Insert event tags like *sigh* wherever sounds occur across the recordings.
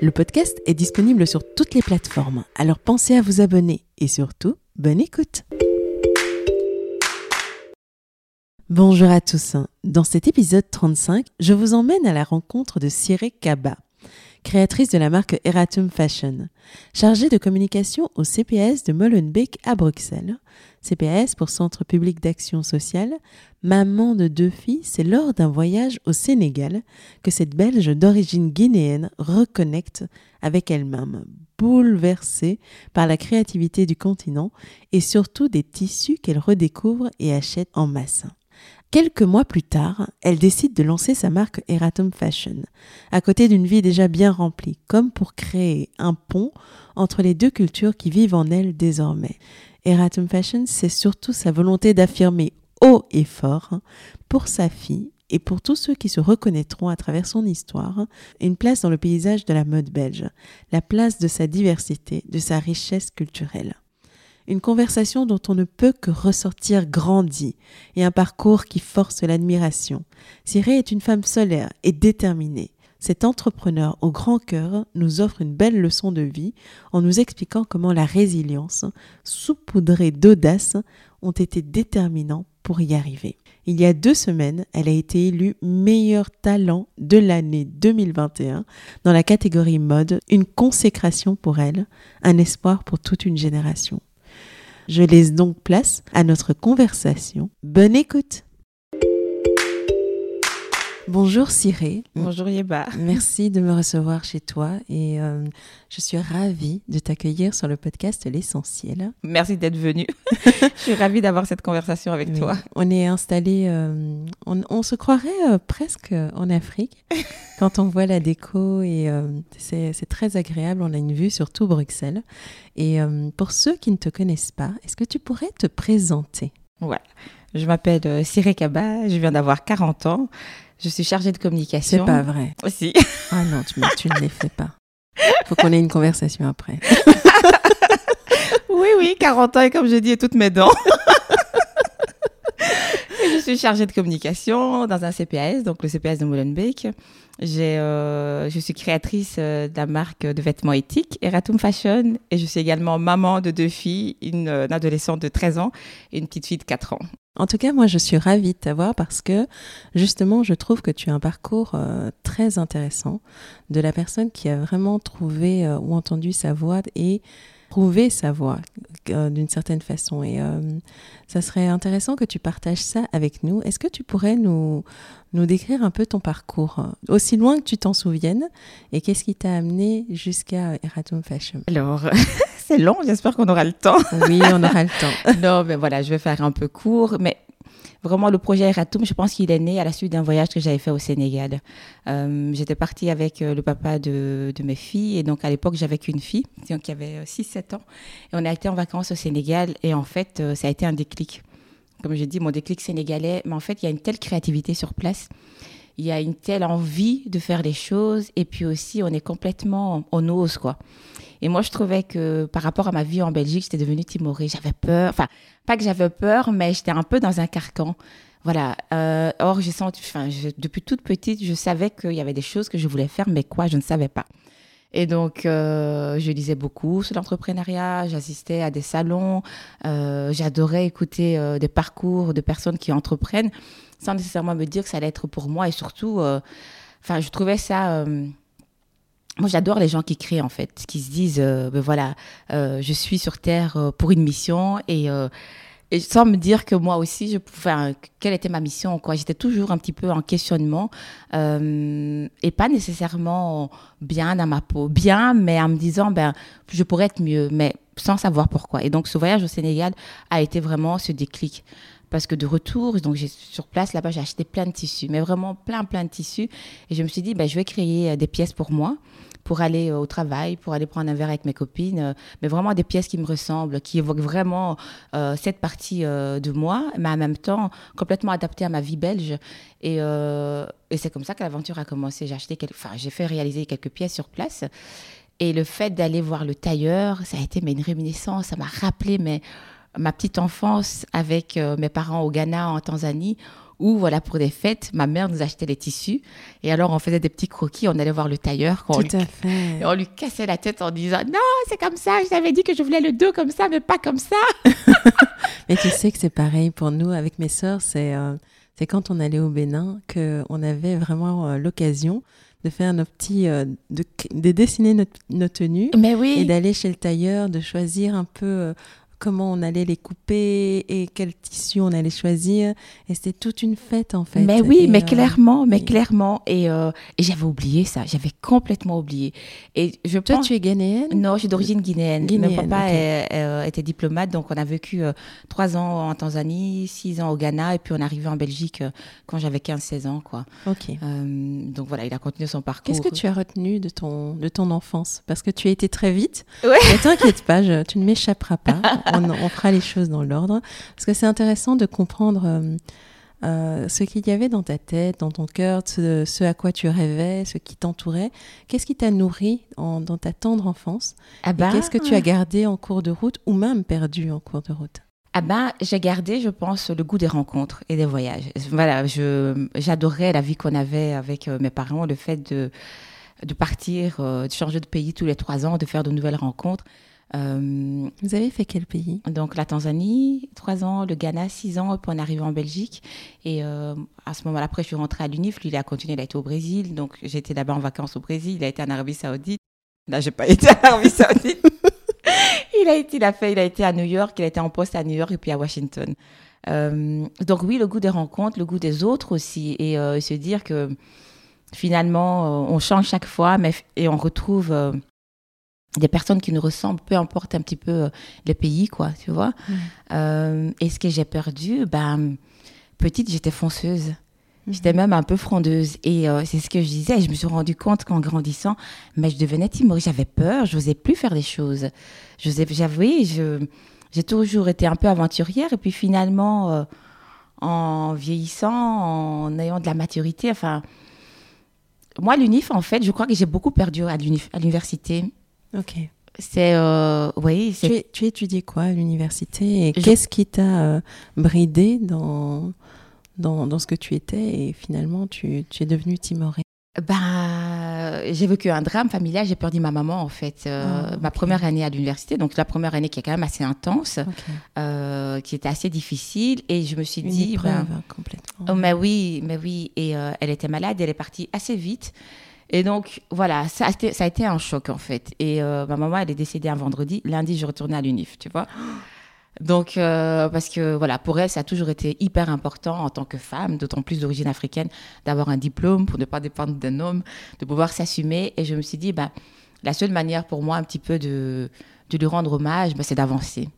Le podcast est disponible sur toutes les plateformes, alors pensez à vous abonner et surtout, bonne écoute. Bonjour à tous. Dans cet épisode 35, je vous emmène à la rencontre de Siré Kaba, créatrice de la marque Eratum Fashion. Chargée de communication au CPS de Molenbeek à Bruxelles, CPS pour Centre public d'action sociale, maman de deux filles, c'est lors d'un voyage au Sénégal que cette Belge d'origine guinéenne reconnecte avec elle-même, bouleversée par la créativité du continent et surtout des tissus qu'elle redécouvre et achète en masse. Quelques mois plus tard, elle décide de lancer sa marque Eratum Fashion, à côté d'une vie déjà bien remplie, comme pour créer un pont entre les deux cultures qui vivent en elle désormais. Eratum Fashion, c'est surtout sa volonté d'affirmer haut et fort pour sa fille et pour tous ceux qui se reconnaîtront à travers son histoire, une place dans le paysage de la mode belge, la place de sa diversité, de sa richesse culturelle une conversation dont on ne peut que ressortir grandi et un parcours qui force l'admiration. Cyrée est une femme solaire et déterminée. Cet entrepreneur au grand cœur nous offre une belle leçon de vie en nous expliquant comment la résilience, saupoudrée d'audace, ont été déterminants pour y arriver. Il y a deux semaines, elle a été élue meilleur talent de l'année 2021 dans la catégorie mode, une consécration pour elle, un espoir pour toute une génération. Je laisse donc place à notre conversation. Bonne écoute Bonjour Cyré. Bonjour Yeba. Merci de me recevoir chez toi et euh, je suis ravie de t'accueillir sur le podcast L'essentiel. Merci d'être venu. *laughs* je suis ravie d'avoir cette conversation avec toi. On est installé, euh, on, se croirait euh, presque en Afrique *laughs* quand on voit la déco et c'est très agréable. On a une vue sur tout Bruxelles. Et pour ceux qui ne te connaissent pas, est-ce que tu pourrais te présenter? Ouais. Je m'appelle Cyré Kaba, je viens d'avoir 40 ans. Je suis chargée de communication. C'est pas vrai. Aussi. Ah non, tu, tu ne les fais pas. Faut qu'on ait une conversation après. *laughs* oui, oui, 40 ans et comme je dis, et toutes mes dents. *laughs* je suis chargée de communication dans un CPS, donc le CPS de Molenbeek. Euh, je suis créatrice euh, de la marque de vêtements éthiques Eratum Fashion et je suis également maman de deux filles, une, une adolescente de 13 ans et une petite fille de 4 ans. En tout cas, moi, je suis ravie de t'avoir parce que justement, je trouve que tu as un parcours euh, très intéressant de la personne qui a vraiment trouvé euh, ou entendu sa voix et prouvé sa voix euh, d'une certaine façon. Et ça serait intéressant que tu partages ça avec nous. Est-ce que tu pourrais nous, nous décrire un peu ton parcours, aussi loin que tu t'en souviennes, et qu'est-ce qui t'a amené jusqu'à Eratum Fashion? Alors, *laughs* c'est long, j'espère qu'on aura le temps. Oui, on aura le temps. *laughs* non, mais voilà, je vais faire un peu court, mais vraiment le projet Eratum, je pense qu'il est né à la suite d'un voyage que j'avais fait au Sénégal. Euh, j'étais partie avec euh, le papa de, mes filles et donc à l'époque j'avais qu'une fille, donc qui avait 6-7 euh, ans. Et on a été en vacances au Sénégal et en fait ça a été un déclic. Comme j'ai dit, mon déclic sénégalais, mais en fait il y a une telle créativité sur place il y a une telle envie de faire les choses et puis aussi on est complètement on ose quoi et moi je trouvais que par rapport à ma vie en Belgique j'étais devenue timorée. J'avais peur enfin pas que j'avais peur mais j'étais un peu dans un carcan. Voilà euh, or j'ai senti enfin depuis toute petite je savais qu'il y avait des choses que je voulais faire mais quoi je ne savais pas. Et donc, euh, je lisais beaucoup sur l'entrepreneuriat, j'assistais à des salons, euh, j'adorais écouter euh, des parcours de personnes qui entreprennent sans nécessairement me dire que ça allait être pour moi. Et surtout, enfin, je trouvais ça moi, j'adore les gens qui créent, en fait, qui se disent, euh, ben voilà, euh, je suis sur Terre euh, pour une mission et, sans me dire que moi aussi, je, enfin, quelle était ma mission, quoi. J'étais toujours un petit peu en questionnement et pas nécessairement bien dans ma peau. Bien, mais en me disant, ben, je pourrais être mieux, mais sans savoir pourquoi. Et donc, ce voyage au Sénégal a été vraiment ce déclic parce que de retour, donc j'ai sur place là-bas, j'ai acheté plein de tissus, mais vraiment plein plein de tissus, et je me suis dit, ben, je vais créer des pièces pour moi pour aller euh, au travail, pour aller prendre un verre avec mes copines, euh, mais vraiment des pièces qui me ressemblent, qui évoquent vraiment euh, cette partie de moi, mais en même temps complètement adaptée à ma vie belge. Et, c'est comme ça que l'aventure a commencé. J'ai fait réaliser quelques pièces sur place. Et le fait d'aller voir le tailleur, ça a été mais, une réminiscence, ça m'a rappelé mais, ma petite enfance avec mes parents au Ghana, en Tanzanie, où, voilà, pour des fêtes, ma mère nous achetait les tissus. Et alors, on faisait des petits croquis, on allait voir le tailleur. Tout à fait. Et on lui cassait la tête en disant Non, c'est comme ça, je t'avais dit que je voulais le dos comme ça, mais pas comme ça. *laughs* mais tu sais que c'est pareil pour nous, avec mes sœurs, c'est euh, c'est quand on allait au Bénin qu'on avait vraiment euh, l'occasion de faire nos petits, euh, de, de, dessiner notre, notre tenue. Mais oui. Et d'aller chez le tailleur, de choisir un peu comment on allait les couper et quel tissu on allait choisir. Et c'était toute une fête en fait. Mais oui, mais euh, clairement, mais clairement. Et, euh, et j'avais oublié ça, j'avais complètement oublié. Et je Toi, tu es ghanéenne Non, je suis d'origine guinéenne. Mon papa euh, était diplomate, donc on a vécu trois ans en Tanzanie, six ans au Ghana, et puis on est arrivé en Belgique quand j'avais 15-16 ans. Quoi. Ok. donc voilà, il a continué son parcours. Qu'est-ce que tu as retenu de ton, de ton enfance? Parce que tu as été très vite. Ouais. Ne t'inquiète pas, tu ne m'échapperas pas. *laughs* on, fera les choses dans l'ordre. Parce que c'est intéressant de comprendre euh, euh, ce qu'il y avait dans ta tête, dans ton cœur, ce, à quoi tu rêvais, ce qui t'entourait. Qu'est-ce qui t'a nourri dans ta tendre enfance? Ah bah, Qu'est-ce que tu as gardé en cours de route ou même perdu en cours de route? Ah ben, j'ai gardé, je pense, le goût des rencontres et des voyages. Voilà, j'adorais la vie qu'on avait avec euh, mes parents, le fait de, de partir, de changer de pays tous les trois ans, de faire de nouvelles rencontres. Euh, Vous avez fait quel pays? Donc la Tanzanie, trois ans, le Ghana, six ans, puis on arrive en Belgique. Et euh, à ce moment-là, après, je suis rentrée à l'UNIF. Lui, il a continué, il a été au Brésil. Donc j'étais d'abord en vacances au Brésil. Il a été en Arabie Saoudite. Là, j'ai pas *laughs* été en Arabie Saoudite. *laughs* il a été, il a fait, il a été à New York. Il a été en poste à New York et puis à Washington. Euh, donc oui, le goût des rencontres, le goût des autres aussi, et se dire que finalement, on change chaque fois, mais et on retrouve des personnes qui nous ressemblent, peu importe un petit peu euh, les pays, quoi, tu vois. Mm. Euh, et ce que j'ai perdu, ben, petite, j'étais fonceuse. Mm-hmm. J'étais même un peu frondeuse. Et euh, c'est ce que je disais. Je me suis rendu compte qu'en grandissant, mais je devenais timorée. J'avais peur. Je n'osais plus faire des choses. J'avouais, j'ai toujours été un peu aventurière. Et puis finalement, en vieillissant, en ayant de la maturité, enfin, moi, l'UNIF, en fait, je crois que j'ai beaucoup perdu à l'université. Ok. C'est euh, oui. Tu, tu étudiais quoi à l'université et qu'est-ce qui t'a euh, bridé dans, dans, dans ce que tu étais et finalement tu, tu es devenue timorée? Ben, j'ai vécu un drame familial, j'ai perdu ma maman en fait, euh, ah, ma première année à l'université, donc la première année qui est quand même assez intense, euh, qui était assez difficile, et je me suis Une dit, épreuve, ben, complètement. Oh, mais oui, mais oui, et elle était malade, elle est partie assez vite, et donc, voilà, ça a, été, ça a été un choc, en fait. Et euh, ma maman, elle est décédée un vendredi. Lundi, je retournais à l'UNIF, tu vois. Donc, euh, parce que, voilà, pour elle, ça a toujours été hyper important en tant que femme, d'autant plus d'origine africaine, d'avoir un diplôme pour ne pas dépendre d'un homme, de pouvoir s'assumer. Et je me suis dit, ben, la seule manière pour moi, un petit peu, de, de lui rendre hommage, ben, c'est d'avancer.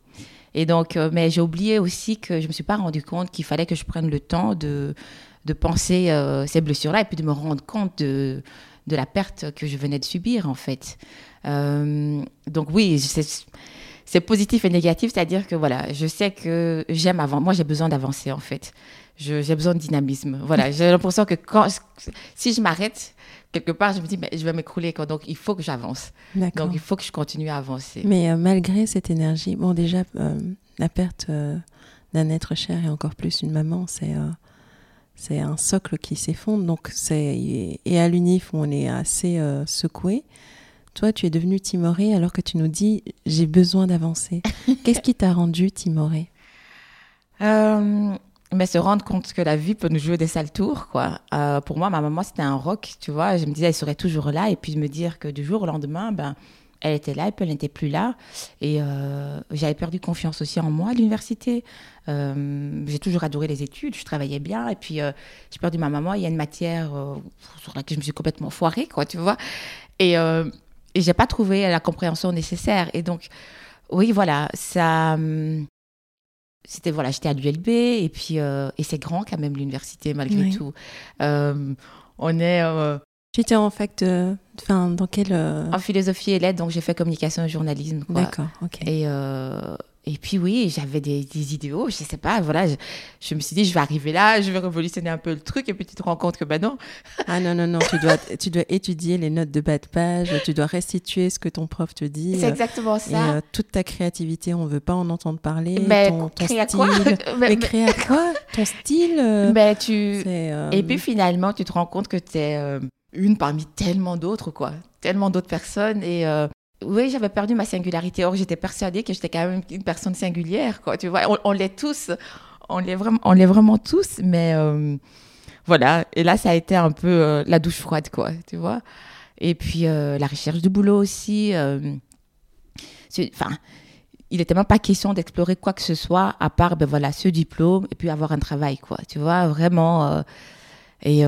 Et donc, euh, mais j'ai oublié aussi que je ne me suis pas rendu compte qu'il fallait que je prenne le temps de, de penser ces blessures-là et puis de me rendre compte de, de la perte que je venais de subir, en fait. Euh, donc oui, c'est positif et négatif, c'est-à-dire que voilà, je sais que j'aime avant. Moi, j'ai besoin d'avancer, en fait. J'ai besoin de dynamisme. Voilà, j'ai l'impression que quand, si je m'arrête, quelque part, je me dis, mais je vais m'écrouler. Donc, il faut que j'avance. Donc, il faut que je continue à avancer. Mais euh, malgré cette énergie, bon, déjà, euh, la perte d'un être cher et encore plus une maman, c'est c'est un socle qui s'effondre. Donc c'est et à l'UNIF on est assez euh, secoué. Toi, tu es devenu timoré alors que tu nous dis j'ai besoin d'avancer. *laughs* Qu'est-ce qui t'a rendu timoré? Euh, mais se rendre compte que la vie peut nous jouer des sales tours, quoi. Euh, pour moi, ma maman, c'était un rock, tu vois. Je me disais, elle serait toujours là. Et puis, me dire que du jour au lendemain, ben, elle était là et puis elle n'était plus là. Et euh, j'avais perdu confiance aussi en moi à l'université. Euh, j'ai toujours adoré les études, je travaillais bien. Et puis, j'ai perdu ma maman. Il y a une matière sur laquelle je me suis complètement foirée, quoi, tu vois. Et, et j'ai pas trouvé la compréhension nécessaire. Et donc, oui, voilà, ça. Hum, c'était voilà, j'étais à l'ULB et puis euh, et c'est grand quand même l'université malgré tout. Euh, on est. Euh, tu étais en fac de, enfin dans quelle En philosophie et lettres, donc j'ai fait communication et journalisme. D'accord, ok. Et et puis oui, j'avais des, idéaux, je sais pas, voilà, je, me suis dit, je vais arriver là, je vais révolutionner un peu le truc, et puis tu te rends compte que ben non. *laughs* Ah non, non, non, tu dois, tu dois étudier les notes de bas de page, tu dois restituer ce que ton prof te dit. C'est exactement ça. Et, euh, toute ta créativité, on veut pas en entendre parler. Mais ton, ton style. Quoi? *laughs* Mais, créer à quoi? Ton style euh, *laughs* mais tu... Euh, et puis finalement, tu te rends compte que tu es une parmi tellement d'autres, quoi. Tellement d'autres personnes, et oui, j'avais perdu ma singularité. Or, j'étais persuadée que j'étais quand même une personne singulière, quoi. Tu vois, on, l'est tous, on l'est vraiment, on l'est vraiment tous, mais euh, voilà. Et là, ça a été un peu euh, la douche froide, quoi. Tu vois. Et puis euh, la recherche du boulot aussi. Enfin, il n'était même pas question d'explorer quoi que ce soit à part, ben voilà, ce diplôme et puis avoir un travail, quoi. Tu vois, vraiment. et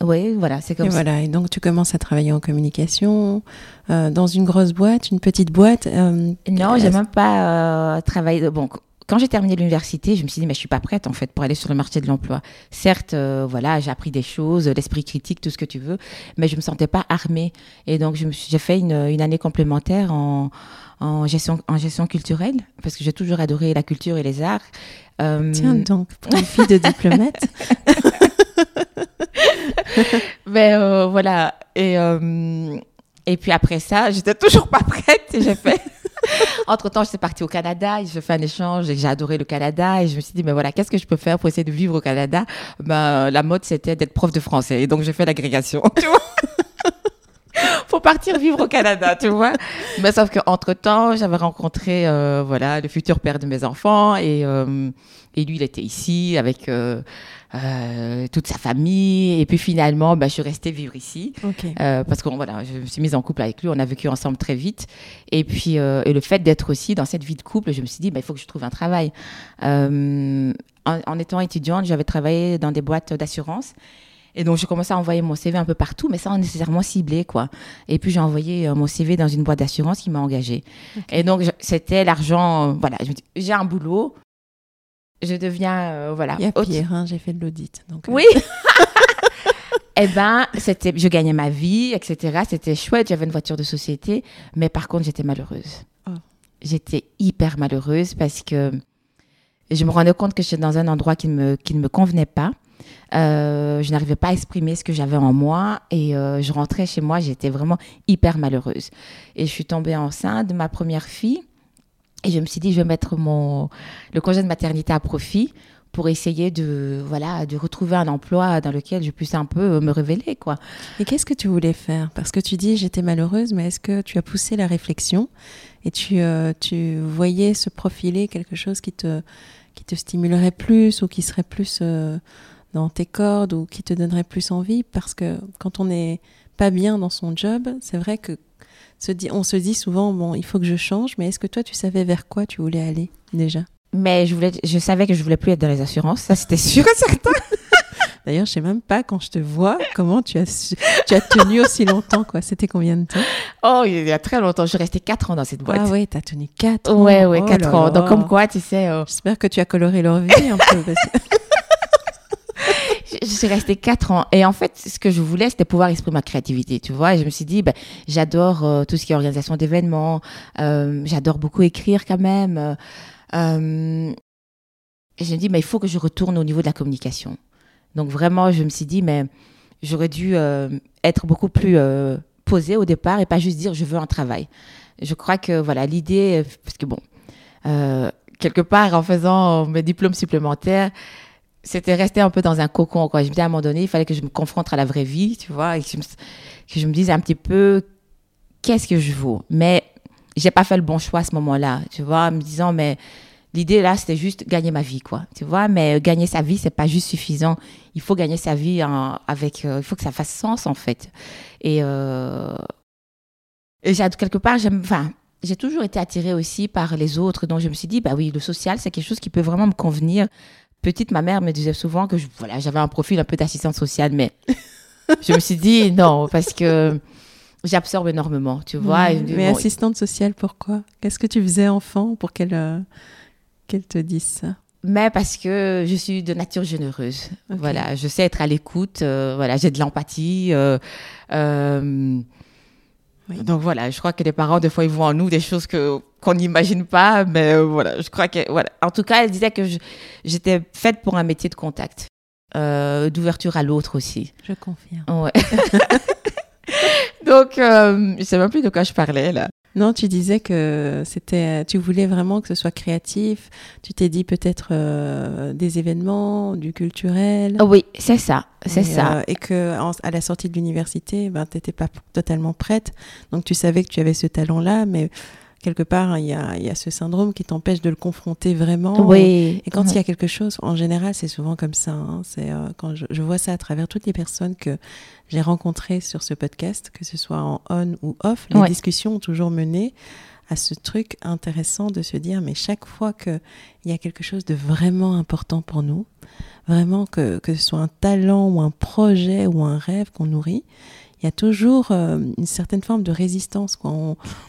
oui, voilà, c'est comme et ça. Voilà, et donc tu commences à travailler en communication euh, dans une grosse boîte, une petite boîte. Euh, non, j'ai même pas euh, travaillé. Bon, quand j'ai terminé l'université, je me suis dit mais je suis pas prête en fait pour aller sur le marché de l'emploi. Certes, voilà, j'ai appris des choses, l'esprit critique, tout ce que tu veux, mais je me sentais pas armée. Et donc j'ai fait une, une, année complémentaire en, en gestion, en gestion culturelle parce que j'ai toujours adoré la culture et les arts. Tiens donc, pour une fille de diplomate. *laughs* *laughs* Mais euh, voilà. Et, euh, et puis après ça, j'étais toujours pas prête j'ai fait. *laughs* Entre temps, j'étais partie au Canada et j'ai fait un échange et j'ai adoré le Canada et je me suis dit, mais voilà, qu'est-ce que je peux faire pour essayer de vivre au Canada? Ben, La mode, c'était d'être prof de français et donc j'ai fait l'agrégation, *laughs* tu vois pour partir vivre au Canada, tu vois. Mais sauf qu'entre temps, j'avais rencontré, euh, voilà, le futur père de mes enfants et, et lui, il était ici avec toute sa famille. Et puis finalement, bah, je suis restée vivre ici. Euh, parce que voilà, je me suis mise en couple avec lui. On a vécu ensemble très vite. Et puis, euh, et le fait d'être aussi dans cette vie de couple, je me suis dit, bah, il faut que je trouve un travail. En, en, étant étudiante, j'avais travaillé dans des boîtes d'assurance. Et donc, j'ai commencé à envoyer mon CV un peu partout, mais sans nécessairement ciblé, quoi. Et puis, j'ai envoyé mon CV dans une boîte d'assurance qui m'a engagée. Et donc, c'était l'argent, voilà, j'ai un boulot, je deviens euh, voilà. Il y a pire, hein, j'ai fait de l'audit. Donc, euh. Oui. *laughs* eh ben, c'était, je gagnais ma vie, etc. C'était chouette. J'avais une voiture de société, mais par contre, j'étais malheureuse. Oh. J'étais hyper malheureuse parce que je me rendais compte que j'étais dans un endroit qui ne me, qui ne me convenait pas. Euh, je n'arrivais pas à exprimer ce que j'avais en moi et je rentrais chez moi, j'étais vraiment hyper malheureuse. Et je suis tombée enceinte de ma première fille et je me suis dit, je vais mettre mon, le congé de maternité à profit pour essayer de, voilà, de retrouver un emploi dans lequel je puisse un peu me révéler. Quoi. Et qu'est-ce que tu voulais faire? Parce que tu dis, j'étais malheureuse, mais est-ce que tu as poussé la réflexion et tu, euh, tu voyais se profiler quelque chose qui te, qui te stimulerait plus ou qui serait plus euh, dans tes cordes ou qui te donnerait plus envie? Parce que quand on n'est pas bien dans son job, c'est vrai que on se dit souvent, bon, il faut que je change, mais est-ce que toi, tu savais vers quoi tu voulais aller déjà? Mais je, voulais, je savais que je voulais plus être dans les assurances, ça c'était sûr et certain. *laughs* D'ailleurs, je sais même pas quand je te vois comment tu as, tu as tenu aussi longtemps, quoi? C'était combien de temps? Oh, il y a très longtemps. Je suis restée 4 ans dans cette boîte. Ah oui, tu as tenu 4 ans. Ouais, ouais, 4 ans. Donc, comme quoi, tu sais. Euh, J'espère que tu as coloré leur vie un peu. *laughs* je suis restée quatre ans. Et en fait, ce que je voulais, c'était pouvoir exprimer ma créativité, tu vois. Et je me suis dit, ben, j'adore euh, tout ce qui est organisation d'événements. Euh, j'adore beaucoup écrire quand même. Euh, et je me dis, mais il faut que je retourne au niveau de la communication. Donc vraiment, je me suis dit, mais j'aurais dû être beaucoup plus posée au départ et pas juste dire, je veux un travail. Je crois que, voilà, l'idée, parce que bon, quelque part, en faisant mes diplômes supplémentaires, c'était resté un peu dans un cocon. Quoi. Je me dis à un moment donné, il fallait que je me confronte à la vraie vie, tu vois, et que je me, que dise un petit peu qu'est-ce que je vaux? Mais j'ai pas fait le bon choix à ce moment-là, tu vois, en me disant, mais l'idée là, c'était juste gagner ma vie, quoi. Tu vois, mais gagner sa vie, c'est pas juste suffisant. Il faut gagner sa vie avec, il faut que ça fasse sens en fait. Et, et quelque part, j'ai toujours été attirée aussi par les autres. Donc, je me suis dit, bah oui, le social, c'est quelque chose qui peut vraiment me convenir. Petite, ma mère me disait souvent que je, voilà, j'avais un profil un peu d'assistante sociale, mais *laughs* je me suis dit non, parce que j'absorbe énormément, tu vois. mais assistante sociale, pourquoi? Qu'est-ce que tu faisais enfant pour qu'elle euh, qu'elle te dise ça? Mais parce que je suis de nature généreuse. Voilà, je sais être à l'écoute. Euh, voilà, j'ai de l'empathie. Euh, donc voilà, je crois que les parents, des fois, ils voient en nous des choses que qu'on n'imagine pas, mais euh, voilà, je crois que voilà. En tout cas, elle disait que j'étais faite pour un métier de contact, euh, d'ouverture à l'autre aussi. Je confirme. Ouais. *laughs* Donc, euh, je sais même plus de quoi je parlais là. Non, tu disais que c'était, tu voulais vraiment que ce soit créatif. Tu t'es dit peut-être euh, des événements, du culturel. Oui, c'est ça, c'est ça. Euh, et que à la sortie de l'université, ben, tu n'étais pas totalement prête. Donc tu savais que tu avais ce talent-là, mais quelque part, il y a, y a, ce syndrome qui t'empêche de le confronter vraiment. Oui. Et quand il y a quelque chose, en général, c'est souvent comme ça. Hein. c'est euh, quand je, je, vois ça à travers toutes les personnes que j'ai rencontrées sur ce podcast, que ce soit en on ou off, les discussions ont toujours mené à ce truc intéressant de se dire, mais chaque fois qu'il y a quelque chose de vraiment important pour nous, vraiment que, que ce soit un talent ou un projet ou un rêve qu'on nourrit, il y a toujours euh, une certaine forme de résistance. Quoi.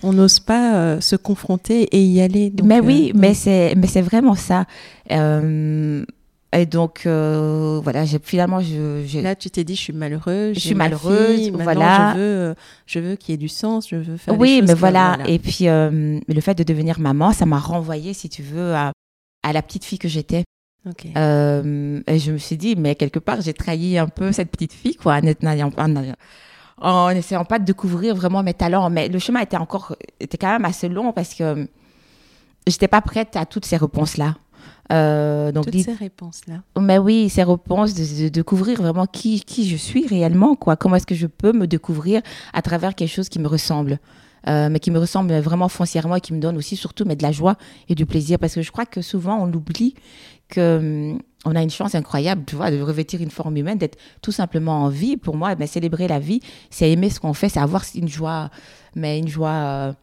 On n'ose pas euh, se confronter et y aller. mais oui, euh, mais c'est mais c'est vraiment ça. et donc voilà, finalement je, là tu t'es dit je suis malheureuse, je suis malheureuse, voilà. Je veux je veux qu'il y ait du sens, je veux faire. Oui, mais voilà. Et puis le fait de devenir maman, ça m'a renvoyé, si tu veux, à, à la petite fille que j'étais. Okay. et je me suis dit, mais quelque part, j'ai trahi un peu cette petite fille, quoi, en, en, en essayant pas de découvrir vraiment mes talents. Mais le chemin était encore, était quand même assez long parce que j'étais pas prête à toutes ces réponses-là. Euh, donc toutes ces réponses-là. Mais oui, ces réponses, de, découvrir vraiment qui, qui je suis réellement, quoi. Comment est-ce que je peux me découvrir à travers quelque chose qui me ressemble. Euh, mais qui me ressemble vraiment foncièrement et qui me donne aussi surtout mais de la joie et du plaisir parce que je crois que souvent on oublie que hum, on a une chance incroyable, tu vois, de revêtir une forme humaine, d'être tout simplement en vie. Pour moi, ben, célébrer la vie, c'est aimer ce qu'on fait, c'est avoir une joie, mais une joie euh,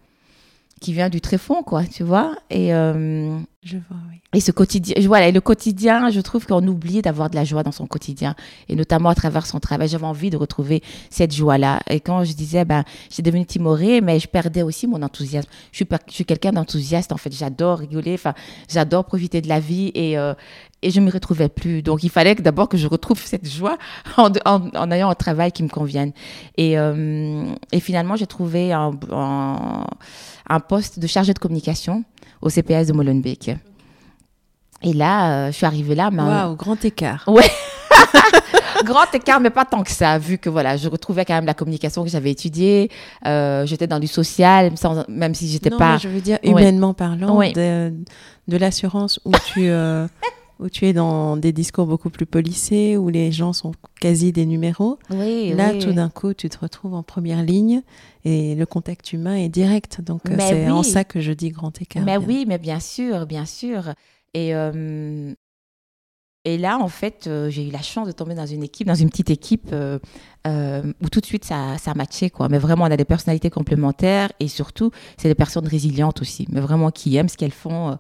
qui vient du tréfonds, quoi, tu vois. Et, euh, je vois, oui. Et ce quotidien, voilà, et le quotidien, je trouve qu'on oublie d'avoir de la joie dans son quotidien, et notamment à travers son travail. J'avais envie de retrouver cette joie-là. Et quand je disais, ben, j'ai devenu timorée, mais je perdais aussi mon enthousiasme. Je suis, je suis quelqu'un d'enthousiaste, en fait. J'adore rigoler, enfin, j'adore profiter de la vie, et, euh, et je me retrouvais plus. Donc, il fallait d'abord que je retrouve cette joie en, en, ayant un travail qui me convienne. Et, euh, et finalement, j'ai trouvé un, un un poste de chargé de communication au CPS de Molenbeek. Et là, euh, je suis arrivée là. Waouh, grand écart. Ouais. *laughs* grand écart, mais pas tant que ça, vu que voilà, je retrouvais quand même la communication que j'avais étudiée. Euh, j'étais dans du social, même si j'étais pas. je veux dire, humainement parlant, de, de l'assurance où tu. Euh, *laughs* où tu es dans des discours beaucoup plus polissés, où les gens sont quasi des numéros. Oui, Là, tout d'un coup, tu te retrouves en première ligne et le contact humain est direct. Donc, euh, c'est en ça que je dis grand écart. Mais oui, mais bien sûr, bien sûr. Et, euh, et là, en fait, euh, j'ai eu la chance de tomber dans une équipe, dans une petite équipe où tout de suite ça, ça matchait. Quoi. Mais vraiment, on a des personnalités complémentaires et surtout, c'est des personnes résilientes aussi, mais vraiment qui aiment ce qu'elles font.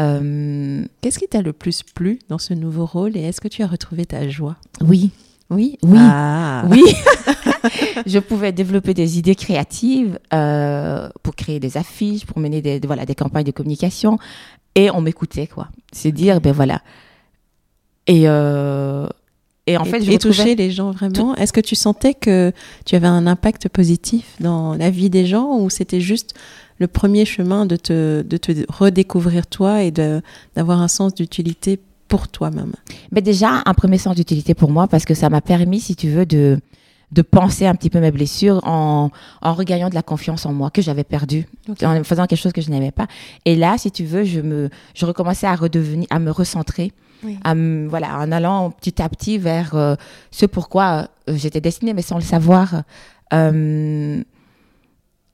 Euh, Qu'est-ce qui t'a le plus plu dans ce nouveau rôle et est-ce que tu as retrouvé ta joie Oui. Oui, oui, ah. oui. *laughs* je pouvais développer des idées créatives euh, pour créer des affiches, pour mener des, voilà, des campagnes de communication, et on m'écoutait quoi. C'est dire ben voilà. Et euh, et en fait, je et toucher les gens vraiment. Est-ce que tu sentais que tu avais un impact positif dans la vie des gens ou c'était juste le premier chemin de te, de te redécouvrir toi et d'avoir un sens d'utilité pour toi-même Mais déjà, un premier sens d'utilité pour moi parce que ça m'a permis, si tu veux, de, de penser un petit peu mes blessures en, en regagnant de la confiance en moi que j'avais perdue en faisant quelque chose que je n'aimais pas. Et là, si tu veux, je me, je recommençais à redevenir, à me recentrer, à voilà, en allant petit à petit vers euh, ce pourquoi euh, j'étais destinée, mais sans le savoir. Euh,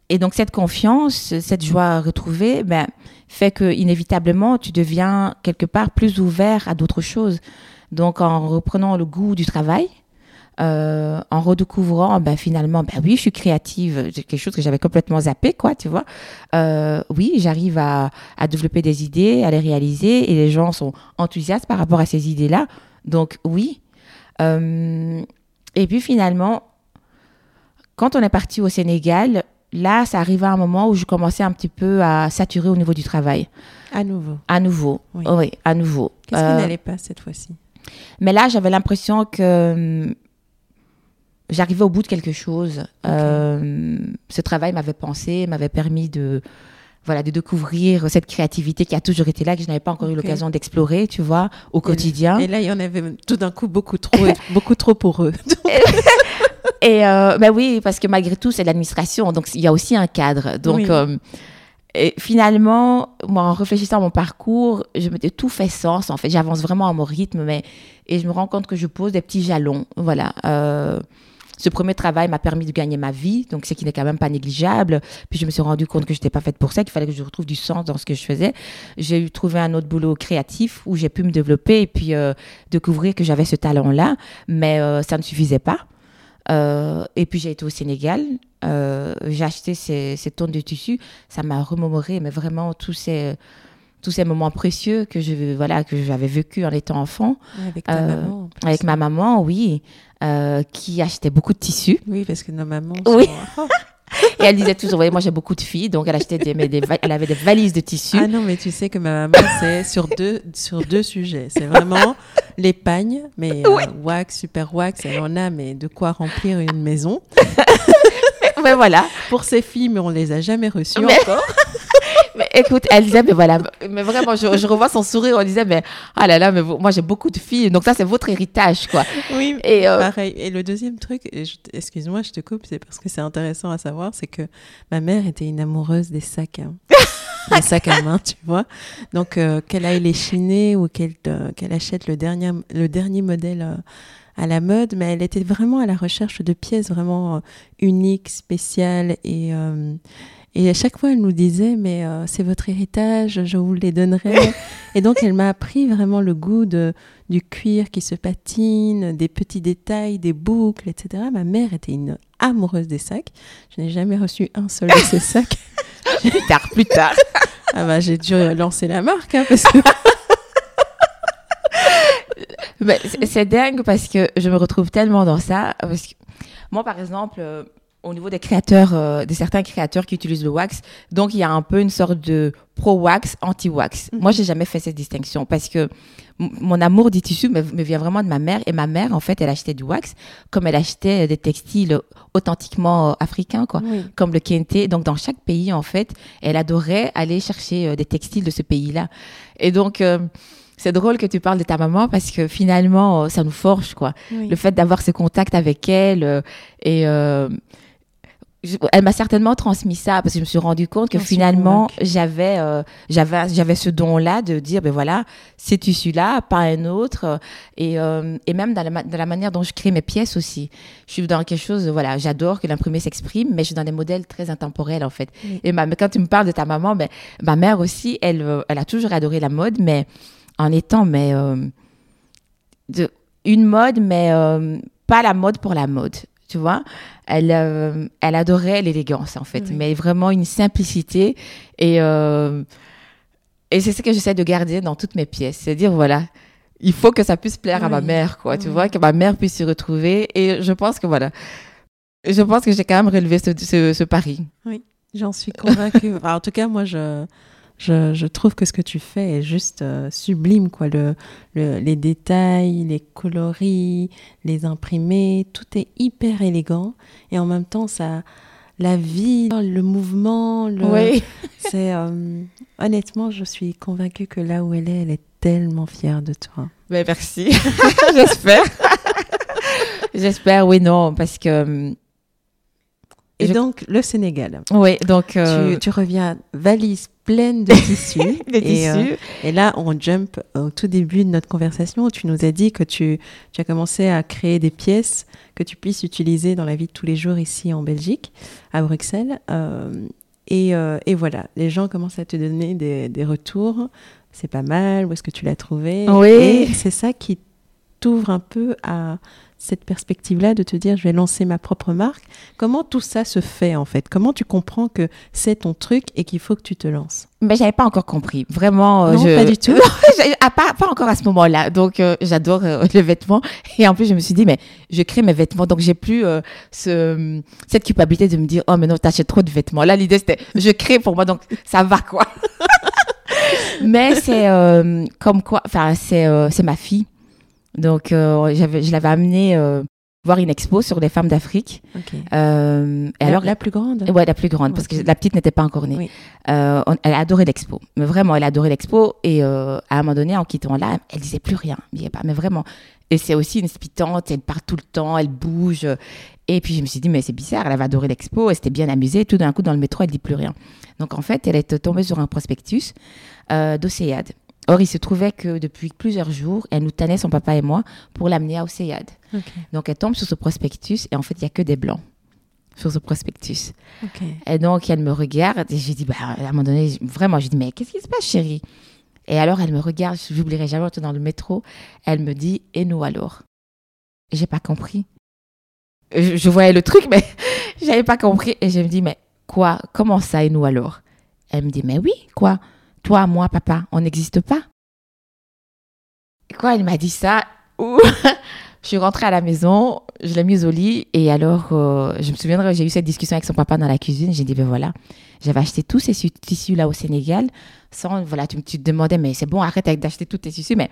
et donc cette confiance, cette joie retrouvée, ben, fait que inévitablement tu deviens quelque part plus ouvert à d'autres choses. Donc en reprenant le goût du travail, euh, en redécouvrant, ben finalement, ben oui, je suis créative, c'est quelque chose que j'avais complètement zappé, quoi, tu vois. Euh, oui, j'arrive à, à, développer des idées, à les réaliser, et les gens sont enthousiastes par rapport à ces idées-là. Donc oui. Euh, et puis finalement, quand on est parti au Sénégal, là, ça arrivait à un moment où je commençais un petit peu à saturer au niveau du travail. À nouveau. À nouveau. Oui, oui à nouveau. Qu'est-ce qui n'allait pas cette fois-ci? Mais là, j'avais l'impression que j'arrivais au bout de quelque chose. Euh, ce travail m'avait pensé, m'avait permis de voilà de découvrir cette créativité qui a toujours été là que je n'avais pas encore eu l'occasion d'explorer, tu vois, au quotidien. Et là, il y en avait tout d'un coup beaucoup trop, beaucoup trop pour eux. *laughs* *laughs* *laughs* et euh, ben oui, parce que malgré tout, c'est l'administration, donc il y a aussi un cadre. Donc euh, et finalement, moi, en réfléchissant à mon parcours, je m'étais tout fait sens. En fait, j'avance vraiment à mon rythme, mais et je me rends compte que je pose des petits jalons. Voilà. Euh, ce premier travail m'a permis de gagner ma vie, donc ce qui n'est quand même pas négligeable. Puis je me suis rendu compte que je n'étais pas faite pour ça, qu'il fallait que je retrouve du sens dans ce que je faisais. J'ai eu trouvé un autre boulot créatif où j'ai pu me développer et puis euh, découvrir que j'avais ce talent-là, mais euh, ça ne suffisait pas. Euh, et puis j'ai été au Sénégal, j'ai acheté ces, ces, tonnes de tissus, ça m'a remémoré, mais vraiment tous ces tous ces moments précieux que je voilà que j'avais vécu en étant enfant avec ta maman avec ma maman oui euh, qui achetait beaucoup de tissus. Oui, parce que nos mamans. Oui. *laughs* Et elle disait toujours, voyez, moi j'ai beaucoup de filles, donc elle achetait des, des, elle avait des valises de tissus. Ah non, mais tu sais que ma maman, c'est sur deux, sur deux sujets. C'est vraiment les pagnes, mais euh, wax, super wax, elle en a, mais de quoi remplir une maison? *laughs* mais voilà. Pour ses filles, mais on les a jamais reçues encore. *laughs* mais écoute, elle disait, mais voilà, mais vraiment, je, je, revois son sourire, on disait, mais ah là là, mais moi j'ai beaucoup de filles, donc ça c'est votre héritage, quoi. Oui, et euh, pareil. Et le deuxième truc, excuse-moi, je te coupe, c'est parce que c'est intéressant à savoir, c'est que ma mère était une amoureuse des sacs. Hein. *laughs* des sacs à main, tu vois. Donc, euh, qu'elle aille les chiner ou qu'elle euh, qu'elle achète le dernier, le dernier modèle à la mode, mais elle était vraiment à la recherche de pièces vraiment uniques, spéciales et et à chaque fois, elle nous disait, mais euh, c'est votre héritage, je vous les donnerai. *laughs* et donc, elle m'a appris vraiment le goût de, du cuir qui se patine, des petits détails, des boucles, etc. Ma mère était une amoureuse des sacs. Je n'ai jamais reçu un seul de ces sacs. *laughs* plus tard, plus tard. *laughs* ah bah, j'ai dû lancer la marque, hein, parce que... c'est dingue parce que je me retrouve tellement dans ça. Parce que moi, par exemple, euh, au niveau des créateurs, euh, de certains créateurs qui utilisent le wax. Donc, il y a un peu une sorte de pro-wax, anti-wax. Mhm. Moi, j'ai jamais fait cette distinction parce que mon amour des tissus me, vient vraiment de ma mère. Et ma mère, en fait, elle achetait du wax comme elle achetait des textiles authentiquement euh, africains, quoi, comme le kente. Donc, dans chaque pays, en fait, elle adorait aller chercher euh, des textiles de ce pays-là. Et donc, c'est drôle que tu parles de ta maman parce que finalement, ça nous forge, quoi. Le fait d'avoir ce contact avec elle et elle m'a certainement transmis ça parce que je me suis rendu compte que finalement j'avais euh, j'avais j'avais ce don là de dire ben voilà c'est tissu-là pas un autre. Et, euh, et même dans la, dans la, manière dont je crée mes pièces aussi. Je suis dans quelque chose voilà j'adore que l'imprimé s'exprime mais je suis dans des modèles très intemporels en fait. Et ma, quand tu me parles de ta maman ben ma mère aussi elle euh, elle a toujours adoré la mode mais en étant mais de une mode mais pas la mode pour la mode tu vois. Elle, euh, elle adorait l'élégance, en fait, mais vraiment une simplicité. Et, euh, et c'est ce que j'essaie de garder dans toutes mes pièces. C'est dire, voilà, il faut que ça puisse plaire à ma mère, quoi, tu vois, que ma mère puisse s'y retrouver. Et je pense que, voilà, je pense que j'ai quand même relevé ce, ce, ce pari. Oui, j'en suis convaincue. *laughs* en tout cas, moi, je je, je, trouve que ce que tu fais est juste euh, sublime, quoi. Le, le, les détails, les coloris, les imprimés, tout est hyper élégant. Et en même temps, ça, la vie, le mouvement, le, oui. *laughs* c'est euh, honnêtement, je suis convaincue que là où elle est, elle est tellement fière de toi. Ben, merci, *laughs* j'espère. *laughs* j'espère, oui, non, parce que et donc, le Sénégal. Oui, donc. Euh... Tu, tu, reviens valise pleine de tissus. *laughs* des et, euh, tissus. et là, on jump au tout début de notre conversation où tu nous as dit que tu, tu as commencé à créer des pièces que tu puisses utiliser dans la vie de tous les jours ici en Belgique, à Bruxelles. Euh, et, euh, et voilà, les gens commencent à te donner des, des retours. C'est pas mal, où est-ce que tu l'as trouvé? Oui. Et c'est ça qui t'ouvre un peu à cette perspective-là de te dire je vais lancer ma propre marque. Comment tout ça se fait en fait? Comment tu comprends que c'est ton truc et qu'il faut que tu te lances? Mais j'avais pas encore compris. Vraiment, euh, Non, je... pas du tout. *laughs* Ah, pas, pas encore à ce moment-là. Donc, euh, j'adore euh, les vêtements. Et en plus, je me suis dit, mais je crée mes vêtements. Donc, j'ai plus euh, ce, cette culpabilité de me dire, oh, mais non, t'achètes trop de vêtements. Là, l'idée, c'était, je crée pour moi. Donc, ça va, quoi. *laughs* mais c'est comme quoi, enfin, c'est c'est ma fille. Donc, euh, je l'avais amenée euh, voir une expo sur les femmes d'Afrique. Euh, et Et alors, la plus grande? Ouais, la plus grande, parce que la petite n'était pas encore née. Oui. Euh, on- elle a adoré l'expo. Mais vraiment, elle a adoré l'expo. Et à un moment donné, en quittant là, elle disait plus rien. Pas, mais vraiment. Et c'est aussi une inspirante, elle part tout le temps, elle bouge. Et puis je me suis dit, mais c'est bizarre, elle avait adoré l'expo, elle s'était bien amusée. Tout d'un coup, dans le métro, elle dit plus rien. Donc en fait, elle est tombée sur un prospectus d'Océade. Or, il se trouvait que depuis plusieurs jours, elle nous tannait, son papa et moi, pour l'amener à Océade. Donc elle tombe sur ce prospectus et en fait, il n'y a que des blancs sur ce prospectus. Ok. Et donc, elle me regarde et j'ai dit, bah, à un moment donné, vraiment, j'ai dit, mais qu'est-ce qui se passe, chérie? Et alors, elle me regarde, je n'oublierai jamais, on était dans le métro, elle me dit, et nous alors? J'ai pas compris. Je, je voyais le truc, mais *laughs* j'avais pas compris. Et je me dis, mais quoi? Comment ça, et nous alors? Elle me dit, mais oui, quoi? Toi, moi, papa, on n'existe pas. Et quoi, elle m'a dit ça Ouh. *laughs* Je suis rentrée à la maison, je l'ai mise au lit et alors euh, je me souviendrai, j'ai eu cette discussion avec son papa dans la cuisine. J'ai dit ben voilà, j'avais acheté tous ces su- tissus là au Sénégal sans voilà, tu, tu te demandais mais c'est bon arrête d'acheter tous tes tissus mais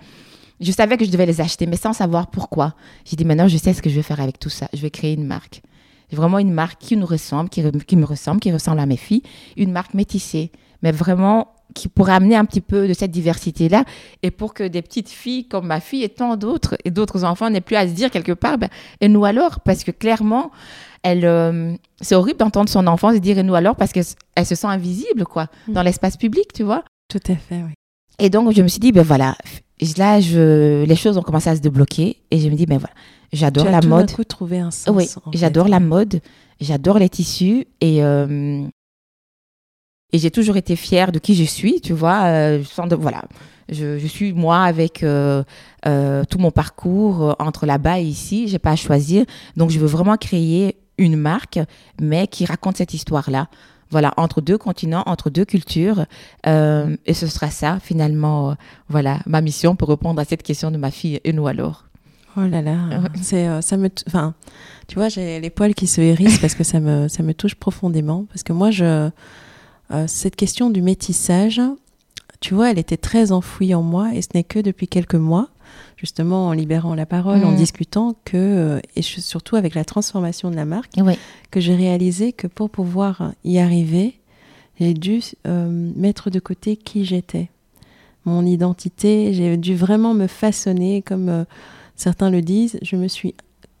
je savais que je devais les acheter mais sans savoir pourquoi. J'ai dit maintenant je sais ce que je vais faire avec tout ça. Je vais créer une marque. Vraiment une marque qui nous ressemble, qui, qui me ressemble, qui ressemble à mes filles, une marque métissée, mais vraiment qui pourrait amener un petit peu de cette diversité-là et pour que des petites filles comme ma fille et tant d'autres et d'autres enfants n'aient plus à se dire quelque part, ben, et nous alors? Parce que clairement, elle, euh, c'est horrible d'entendre son enfant se dire et nous alors parce qu'elle se sent invisible, quoi, Mm. dans l'espace public, tu vois? Tout à fait, oui. Et donc, je me suis dit, ben voilà, là, je, les choses ont commencé à se débloquer et je me dis, ben voilà, j'adore tu as la tout mode. coup trouvé un sens. Oui, j'adore la mode, j'adore les tissus et, euh, et j'ai toujours été fière de qui je suis, tu vois. euh, sans de, voilà, je, je suis moi avec euh, euh, tout mon parcours entre là-bas et ici, j'ai pas à choisir. Donc, je veux vraiment créer une marque, mais qui raconte cette histoire-là. Voilà, entre deux continents, entre deux cultures. Et ce sera ça, finalement, voilà, ma mission pour répondre à cette question de ma fille et nous alors. Oh là là, c'est euh, ça me, enfin, tu vois, j'ai les poils qui se hérissent parce que ça me, ça me touche profondément. Parce que moi, je, euh, cette question du métissage, tu vois, elle était très enfouie en moi et ce n'est que depuis quelques mois, justement en libérant la parole, en Mhm. discutant que, euh, et surtout avec la transformation de la marque, Oui, que j'ai réalisé que pour pouvoir y arriver, j'ai dû euh, mettre de côté qui j'étais, mon identité. J'ai dû vraiment me façonner, comme euh, certains le disent. Je me suis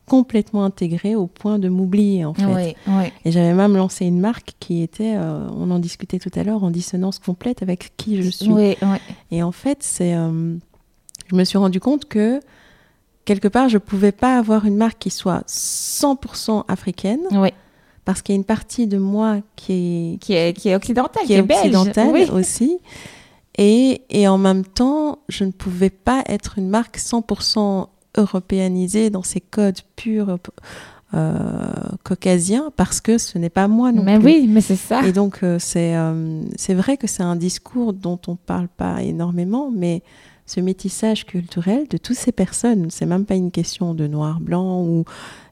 complètement intégrée au point de m'oublier en fait. oui, oui. Et j'avais même lancé une marque qui était, euh, on en discutait tout à l'heure, en dissonance complète avec qui je suis. Oui. Et en fait, c'est, euh, je me suis rendu compte que quelque part, je pouvais pas avoir une marque qui soit 100% africaine parce qu'il y a une partie de moi qui est, qui est, qui est occidentale, qui est belge. occidentale aussi. Et, et en même temps, je ne pouvais pas être une marque 100% européanisée dans ses codes purs euh, caucasiens parce que ce n'est pas moi non mais plus. oui, mais c'est ça. Et donc, euh, c'est euh, c'est vrai que c'est un discours dont on ne parle pas énormément, mais ce métissage culturel de toutes ces personnes, c'est même pas une question de noir-blanc, ou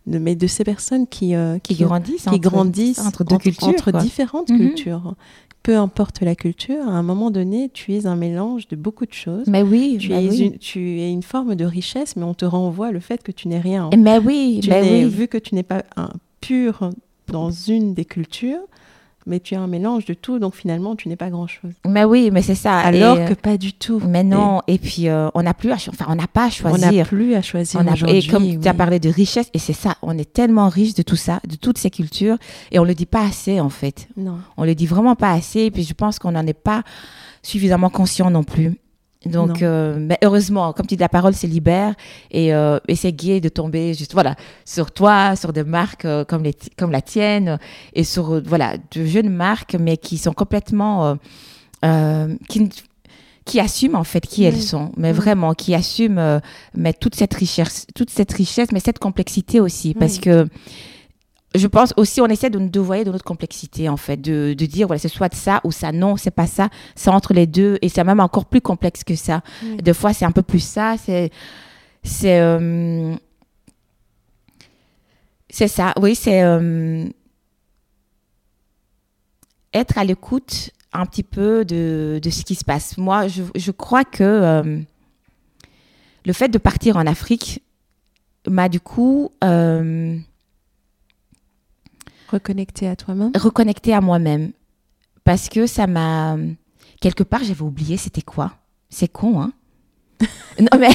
de, mais de ces personnes qui, euh, qui grandissent, qui entre, grandissent entre deux cultures. entre quoi. différentes Mhm. cultures. Peu importe la culture, à un moment donné, tu es un mélange de beaucoup de choses. Mais oui, Tu, mais es oui. une, tu es une forme de richesse, mais on te renvoie le fait que tu n'es rien. Mais oui, Tu mais oui. Vu que tu n'es pas un pur dans une des cultures, mais tu es un mélange de tout, donc finalement, tu n'es pas grand-chose. Mais oui, mais c'est ça. Alors Et, que pas du tout. Mais non, et, puis euh, on n'a plus à, enfin, on n'a pas à On choisir. n'a plus à choisir On a- et comme tu as parlé de richesse, et c'est ça, on est tellement riche de tout ça, de toutes ces cultures, et on le dit pas assez en fait. Non. On le dit vraiment pas assez, et puis je pense qu'on n'en est pas suffisamment conscient non plus. Donc, euh, mais heureusement, comme tu dis, la parole se libère et, euh, et c'est gai de tomber juste, voilà, sur toi, sur des marques euh, comme, les, comme la tienne et sur, euh, voilà, de jeunes marques, mais qui sont complètement, euh, euh, qui, qui assument en fait qui elles sont, mais Oui. vraiment, qui assument euh, mais toute cette richesse, toute cette richesse, mais cette complexité aussi, parce que je pense aussi, on essaie de nous dévoyer de notre complexité, en fait, de, de dire, voilà, c'est soit ça ou ça, non, c'est pas ça, c'est entre les deux, et c'est même encore plus complexe que ça. Oui. Des fois, c'est un peu plus ça, c'est. C'est. euh, c'est ça, oui, c'est. euh, être à l'écoute un petit peu de, de ce qui se passe. Moi, je, je crois que euh, le fait de partir en Afrique m'a du coup. Euh, Reconnecter à toi-même? reconnecter à moi-même. Parce que ça m'a. Quelque part, j'avais oublié c'était quoi. C'est con, hein? *laughs* non, mais,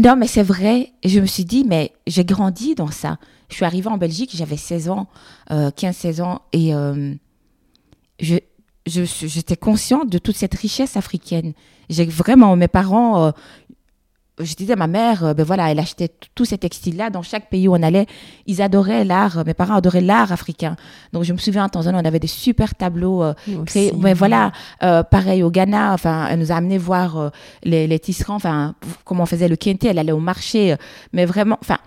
non, mais c'est vrai. Je me suis dit, mais j'ai grandi dans ça. Je suis arrivée en Belgique, j'avais 16 ans, euh, 15-16 ans, et euh, je, j'étais consciente de toute cette richesse africaine. J'ai vraiment, mes parents, euh, je disais à ma mère, euh, ben voilà, elle achetait tous ces textiles-là dans chaque pays où on allait. Ils adoraient l'art, mes parents adoraient l'art africain. Donc je me souviens en Tanzanie, on avait des super tableaux euh, créés. Mais voilà, euh, pareil au Ghana, enfin, elle nous a amené voir euh, les, les tisserands, enfin, comment on faisait le kente, elle allait au marché. euh, mais vraiment, enfin,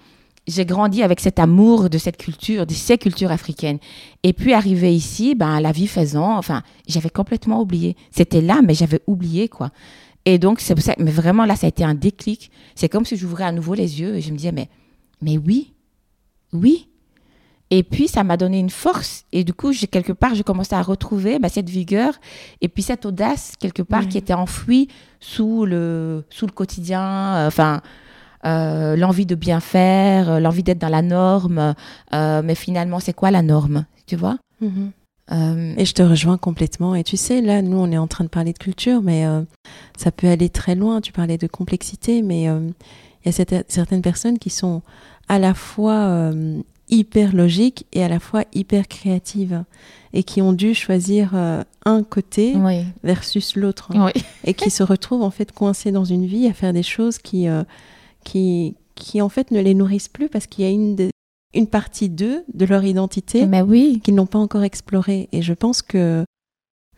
j'ai grandi avec cet amour de cette culture, de ces cultures africaines. Et puis arrivé ici, ben la vie faisant, enfin, j'avais complètement oublié. C'était là, mais j'avais oublié quoi. Et donc c'est pour ça, mais vraiment là, ça a été un déclic. C'est comme si j'ouvrais à nouveau les yeux et je me disais mais, mais oui, oui. Et puis ça m'a donné une force et du coup, quelque part, j'ai commencé à retrouver ben, cette vigueur et puis cette audace quelque part qui était enfouie sous le sous le quotidien. euh, Enfin. euh, l'envie de bien faire, euh, l'envie d'être dans la norme, euh, mais finalement, c'est quoi la norme, tu vois? Mhm. Euh, Et je te rejoins complètement. Et tu sais, là, nous, on est en train de parler de culture, mais euh, ça peut aller très loin. Tu parlais de complexité, mais euh, il y a cette- certaines personnes qui sont à la fois hyper logiques et à la fois hyper créatives et qui ont dû choisir un côté Oui, versus l'autre hein, oui. *laughs* et qui se retrouvent en fait coincés dans une vie à faire des choses qui, qui, qui en fait ne les nourrissent plus parce qu'il y a une, de- une partie d'eux, de leur identité, Mais oui, qu'ils n'ont pas encore exploré. Et je pense que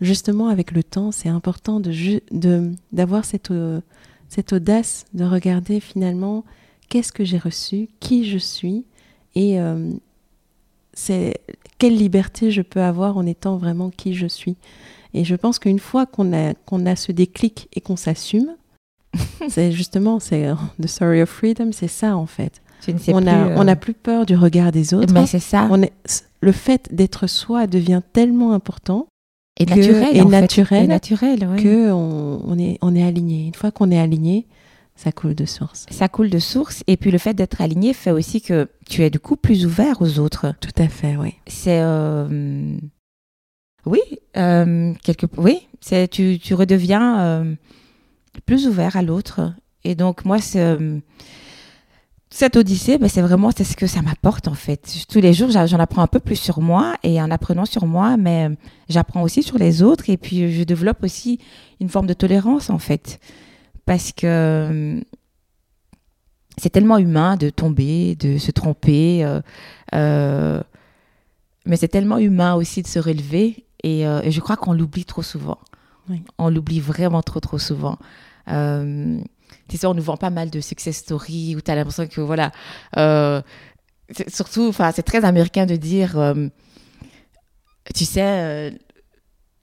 justement avec le temps, c'est important de d'avoir cette euh, cette audace de regarder finalement qu'est-ce que j'ai reçu, qui je suis et euh, c'est quelle liberté je peux avoir en étant vraiment qui je suis. Et je pense qu'une fois qu'on a qu'on a ce déclic et qu'on s'assume, *laughs* c'est justement c'est *laughs* the story of freedom, c'est ça en fait. On plus. a euh, on n'a plus peur du regard des autres. Mais c'est ça. On est, le fait d'être soi devient tellement important Et que- naturel. et en fait. naturel Et naturel, oui. que on, on est, on est aligné. Une fois qu'on est aligné, ça coule de source. Ça coule de source. Et puis le fait d'être aligné fait aussi que tu es du coup plus ouvert aux autres. Tout à fait, oui. C'est. euh, Oui, euh, quelque... oui tu redeviens euh, plus ouvert à l'autre. Et donc, moi, c'est. Cette odyssée, ben, c'est vraiment c'est ce que ça m'apporte en fait. Tous les jours, j'en apprends un peu plus sur moi et en apprenant sur moi, mais euh, j'apprends aussi sur les autres et puis je développe aussi une forme de tolérance en fait. Parce que euh, c'est tellement humain de tomber, de se tromper, euh, euh, mais c'est tellement humain aussi de se relever et, euh, et je crois qu'on l'oublie trop souvent. Oui. On l'oublie vraiment trop trop souvent. Tu sais, on nous vend pas mal de success stories où tu as l'impression que voilà, euh, surtout, enfin, c'est très américain de dire, euh, tu sais, euh,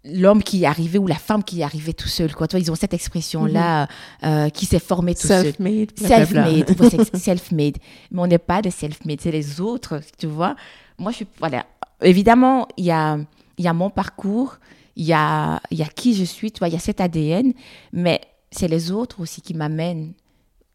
l'homme qui est arrivé ou la femme qui est arrivée tout seul, quoi. Toi, ils ont cette expression-là, euh, qui s'est formé tout seul. Self-made. Self-made, *laughs* self-made. Mais on n'est pas des self-made, c'est les autres, tu vois. Moi, je suis, voilà. Évidemment, il y a, y a mon parcours, il y a, y a qui je suis, tu vois, il y a cet ADN, mais c'est les autres aussi qui m'amènent,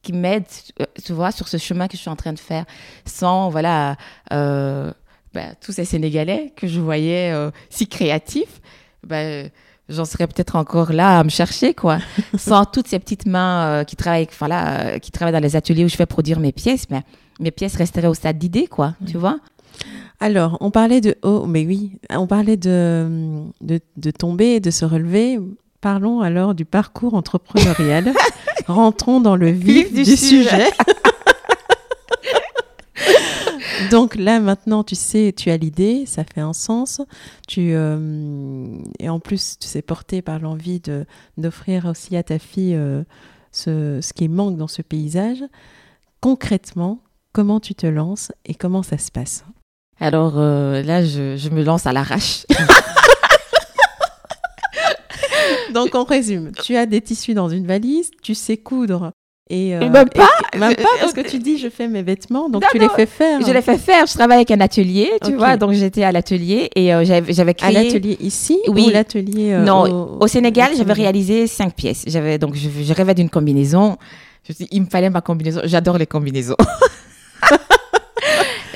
qui m'aident, euh, tu vois, sur ce chemin que je suis en train de faire, sans, voilà, euh, ben, tous ces Sénégalais que je voyais euh, si créatifs, ben, j'en serais peut-être encore là à me chercher, quoi. *laughs* Sans toutes ces petites mains euh, qui, travaillent, voilà, qui travaillent dans les ateliers où je fais produire mes pièces, mais mes pièces resteraient au stade d'idée, quoi, tu vois. Alors, on parlait de oh, mais oui, on parlait de, de, de tomber, de se relever. Parlons alors du parcours entrepreneurial. *laughs* Rentrons dans le vif, du, sujet. *laughs* Donc là maintenant, tu sais, tu as l'idée, ça fait un sens. Tu euh, et en plus, tu sais porté par l'envie de d'offrir aussi à ta fille euh, ce, ce qui manque dans ce paysage. Concrètement, comment tu te lances et comment ça se passe? Alors euh, là, je, je me lance à l'arrache. *laughs* Donc on résume, tu as des tissus dans une valise, tu sais coudre et, euh, même pas, et- même pas parce que tu dis je fais mes vêtements, donc Non, tu non, les fais faire. Je l'ai fait faire. Je travaille avec un atelier, tu vois. Donc j'étais à l'atelier et euh, j'avais j'avais à créé. l'atelier ici Oui. ou l'atelier euh, non, au, Sénégal, j'avais réalisé cinq pièces. J'avais donc je, je rêvais d'une combinaison. Je me suis dit, il me fallait ma combinaison. J'adore les combinaisons. *laughs*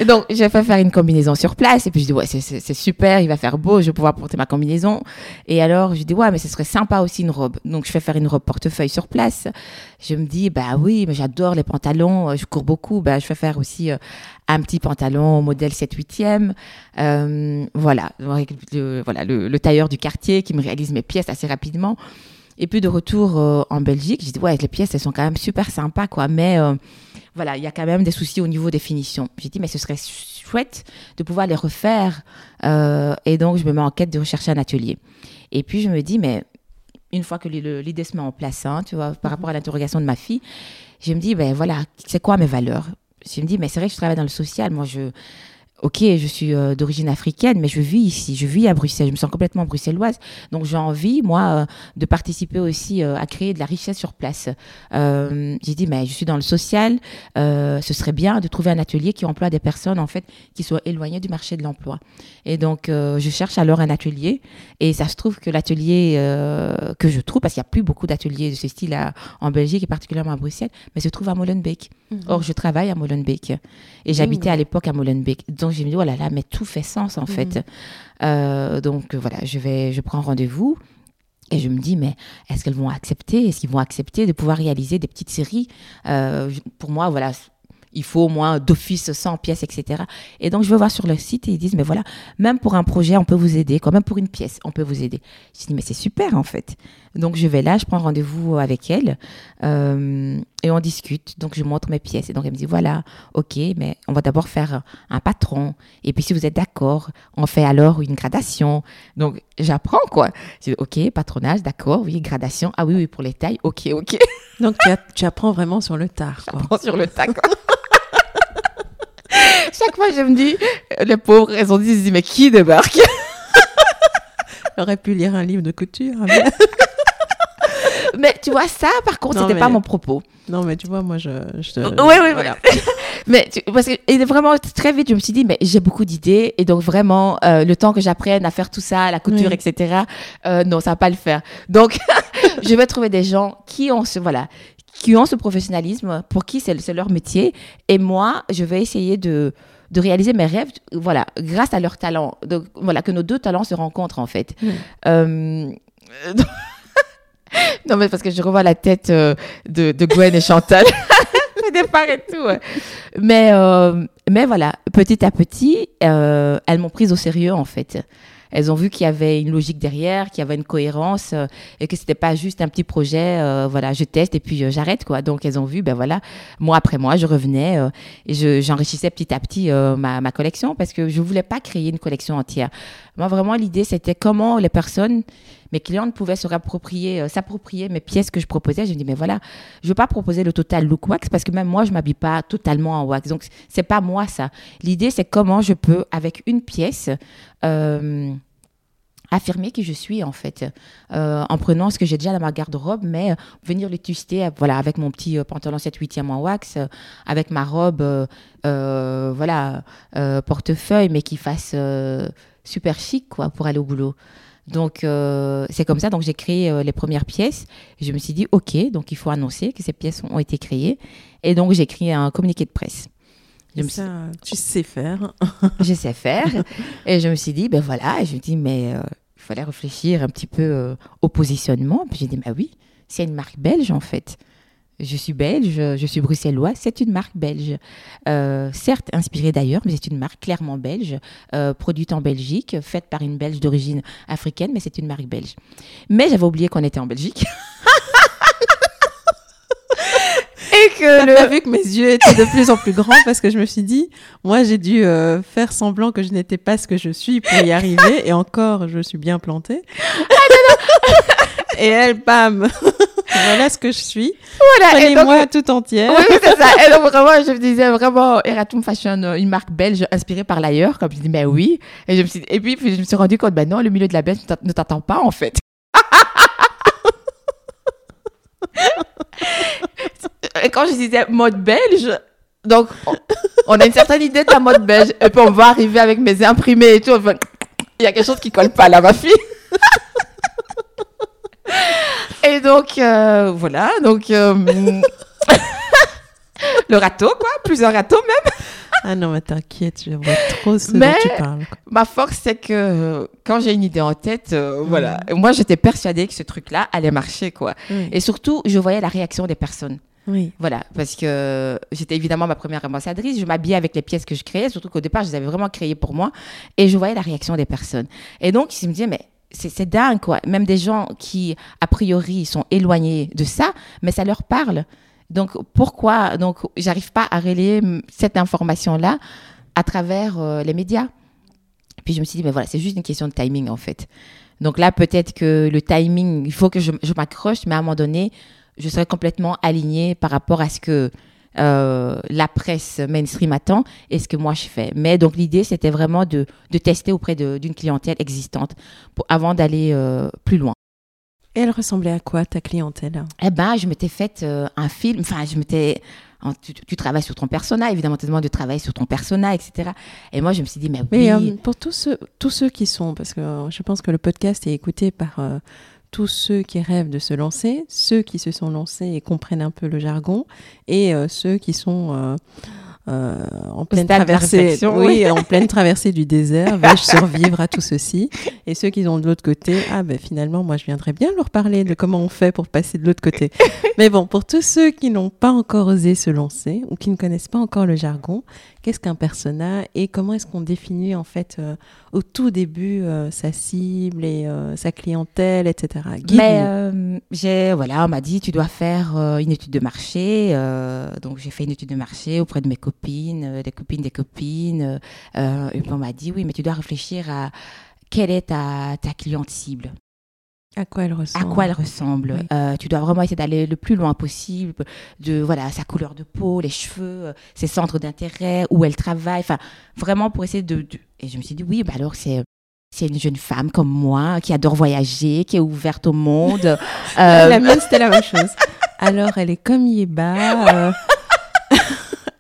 Donc, j'ai fait faire une combinaison sur place. Et puis, je dis, ouais, c'est- super, il va faire beau, je vais pouvoir porter ma combinaison. Et alors, je dis, ouais, mais ce serait sympa aussi une robe. Donc, je fais faire une robe portefeuille sur place. Je me dis, bah oui, mais j'adore les pantalons, euh, je cours beaucoup. Bah, je fais faire aussi euh, un petit pantalon modèle 7-8e. Euh, voilà, voilà le tailleur du quartier qui me réalise mes pièces assez rapidement. Et puis de retour euh, en Belgique, j'ai dit ouais, les pièces elles sont quand même super sympas quoi, mais euh, voilà, il y a quand même des soucis au niveau des finitions. J'ai dit mais ce serait chouette de pouvoir les refaire euh, et donc je me mets en quête de rechercher un atelier. Et puis je me dis mais une fois que l'idée se met en place, hein, tu vois, par rapport à l'interrogation de ma fille, je me dis ben voilà, c'est quoi mes valeurs? Je me dis mais c'est vrai que je travaille dans le social, moi je Ok, je suis euh, d'origine africaine, mais je vis ici, je vis à Bruxelles, je me sens complètement bruxelloise. Donc j'ai envie, moi, euh, de participer aussi euh, à créer de la richesse sur place. J'ai dit, mais je suis dans le social, ce serait bien de trouver un atelier qui emploie des personnes, en fait, qui soient éloignées du marché de l'emploi. Et donc, je cherche alors un atelier, et ça se trouve que l'atelier que je trouve, parce qu'il n'y a plus beaucoup d'ateliers de ce style à- en Belgique, et particulièrement à Bruxelles, mais se trouve à Molenbeek. Or, je travaille à Molenbeek. Et j'habitais à l'époque à Molenbeek. Donc, je me dis, oh là là, mais tout fait sens, en fait. Euh, donc, voilà, je, vais, je prends rendez-vous. Et je me dis, mais est-ce qu'elles vont accepter? Est-ce qu'ils vont accepter de pouvoir réaliser des petites séries? Euh, Pour moi, voilà, il faut au moins d'office 100 pièces, etc. Et donc, je vais voir sur le site et ils disent, mais voilà, même pour un projet, on peut vous aider, quand même pour une pièce, on peut vous aider. Je dis, mais c'est super, en fait. Donc, je vais là, je prends rendez-vous avec elle euh, et on discute. Donc, je montre mes pièces. Et donc, elle me dit, voilà, ok, mais on va d'abord faire un patron. Et puis, si vous êtes d'accord, on fait alors une gradation. Donc, j'apprends, quoi. Je dis, ok, patronage, d'accord, oui, gradation. Ah oui, oui, pour les tailles, ok, ok. Donc tu, apprends vraiment sur le tard. quoi. Sur le tac. quoi. *laughs* *laughs* Chaque fois, je me dis, les pauvres, elles ont dit, ils disent, mais qui débarque *laughs* *laughs* J'aurais pu lire un livre de couture. hein, mais- Mais tu vois, ça, par contre, c'était mais- pas mon propos. non, mais tu vois, moi, je. je Oui, oui, voilà. mais tu- parce que et vraiment très vite, je me suis dit, mais j'ai beaucoup d'idées et donc vraiment euh, le temps que j'apprenne à faire tout ça, la couture, Oui. etc. euh, non, ça va pas le faire. Donc, je vais trouver des gens qui ont ce voilà, qui ont ce professionnalisme, pour qui c'est leur métier, et moi, je vais essayer de de réaliser mes rêves, voilà, grâce à leur talent. Donc, voilà, que nos deux talents se rencontrent en fait. Oui. Euh, *laughs* non, mais parce que je revois la tête euh, de, de Gwen et Chantal. *laughs* au départ et tout. ouais. Mais, euh, mais voilà, petit à petit, elles m'ont prise au sérieux en fait. Elles ont vu qu'il y avait une logique derrière, qu'il y avait une cohérence euh, et que c'était pas juste un petit projet. euh, voilà, je teste et puis euh, j'arrête quoi. Donc elles ont vu, ben voilà, mois après mois, je revenais euh, et je- j'enrichissais petit à petit euh, ma, ma collection parce que je voulais pas créer une collection entière. Moi vraiment l'idée c'était comment les personnes, mes clientes pouvaient se réapproprier, euh, s'approprier mes pièces que je proposais. Je me dis mais voilà, je veux pas proposer le total look wax parce que même moi je m'habille pas totalement en wax. Donc c'est pas moi ça. L'idée c'est comment je peux avec une pièce euh, affirmer qui je suis en fait euh, en prenant ce que j'ai déjà dans ma garde-robe mais euh, venir le twister euh, voilà avec mon petit pantalon 7 8 en wax avec ma robe voilà portefeuille mais qui fasse super chic quoi pour aller au boulot donc euh, c'est comme ça donc j'ai créé euh, les premières pièces je me suis dit ok donc il faut annoncer que ces pièces ont été créées et donc j'ai créé un communiqué de presse Je ça, tu sais faire. *laughs* je sais faire. Et je me suis dit, ben voilà, et je me dis, mais euh, il fallait réfléchir un petit peu au positionnement. Puis j'ai dit, bah oui, c'est une marque belge en fait. Je suis belge, je suis bruxellois, c'est une marque belge. Euh, certes inspirée d'ailleurs, mais c'est une marque clairement belge, produite en Belgique, faite par une belge d'origine africaine, mais c'est une marque belge. Mais j'avais oublié qu'on était en Belgique. *laughs* et que le... vu que mes yeux étaient de plus en plus grands parce que je me suis dit, moi j'ai dû euh, faire semblant que je n'étais pas ce que je suis pour y arriver et encore je suis bien plantée. Ah, et elle, bam, *laughs* voilà ce que je suis. Voilà. Et moi tout entière. Oui, c'est ça. *laughs* Et donc vraiment, je me disais vraiment Eratum Fashion, euh, une marque belge inspirée par l'ailleurs, comme je dis, mais oui. Et je me suis, et puis, je me suis rendu compte, ben non, le milieu de la Belge ne t'attend pas en fait. *laughs* Et quand je disais mode belge, donc on, a une certaine idée de la mode belge. Et puis on va arriver avec mes imprimés et tout. il y a quelque chose qui colle pas là, ma fille. *laughs* et donc, euh, voilà. Donc, euh, le râteau, quoi. Plusieurs râteaux même. Ah non, mais t'inquiète, je vois trop ce dont tu parles. Ma force, c'est que euh, quand j'ai une idée en tête, voilà. Moi, j'étais persuadée que ce truc-là allait marcher, quoi. Et surtout, je voyais la réaction des personnes. Oui. Voilà, parce que j'étais évidemment ma première ambassadrice, je m'habillais avec les pièces que je créais, surtout qu'au départ, je les avais vraiment créées pour moi, et je voyais la réaction des personnes. Et donc, je me disais, mais c'est dingue, quoi. Même des gens qui, a priori, sont éloignés de ça, mais ça leur parle. Donc, pourquoi Donc, j'arrive pas à relayer cette information-là à travers euh, les médias. Puis je me suis dit, mais voilà, c'est juste une question de timing, en fait. Donc là, peut-être que le timing, il faut que je, je m'accroche, mais à un moment donné, je serais complètement alignée par rapport à ce que euh, la presse mainstream attend et ce que moi je fais. Mais donc l'idée, c'était vraiment de, de, tester auprès d'une clientèle existante pour, avant d'aller euh, plus loin. Et elle ressemblait à quoi ta clientèle? Eh ben, je m'étais faite euh, un film. Enfin, je m'étais tu, travailles sur ton persona, évidemment, tu demandes de travailler sur ton persona, etc. Et moi, je me suis dit, mais, oui. pour tous ceux, tous ceux qui sont, parce que je pense que le podcast est écouté par tous ceux qui rêvent de se lancer, ceux qui se sont lancés et comprennent un peu le jargon, et euh, ceux qui sont euh, euh, en pleine traversée, oui, en pleine traversée du désert, *laughs* vais-je survivre à tout ceci? Et ceux qui sont de l'autre côté, ah ben finalement, moi je viendrais bien leur parler de comment on fait pour passer de l'autre côté. Mais bon, pour tous ceux qui n'ont pas encore osé se lancer ou qui ne connaissent pas encore le jargon, qu'est-ce qu'un persona et comment est-ce qu'on définit en fait euh, au tout début euh, sa cible et sa clientèle, etc. Mais j'ai voilà, on m'a dit tu dois faire une étude de marché, donc j'ai fait une étude de marché auprès de mes copines, euh, des copines des copines. Euh, et puis on m'a dit, oui, mais tu dois réfléchir à quelle est ta, ta cliente cible. À quoi elle ressemble? À quoi elle ressemble? Euh, tu dois vraiment essayer d'aller le plus loin possible, de voilà sa couleur de peau, les cheveux, ses centres d'intérêt, où elle travaille, enfin vraiment pour essayer de, Et je me suis dit oui, bah alors c'est c'est une jeune femme comme moi qui adore voyager, qui est ouverte au monde. *laughs* La mienne c'était la même chose. *laughs* Alors elle est comme Yeba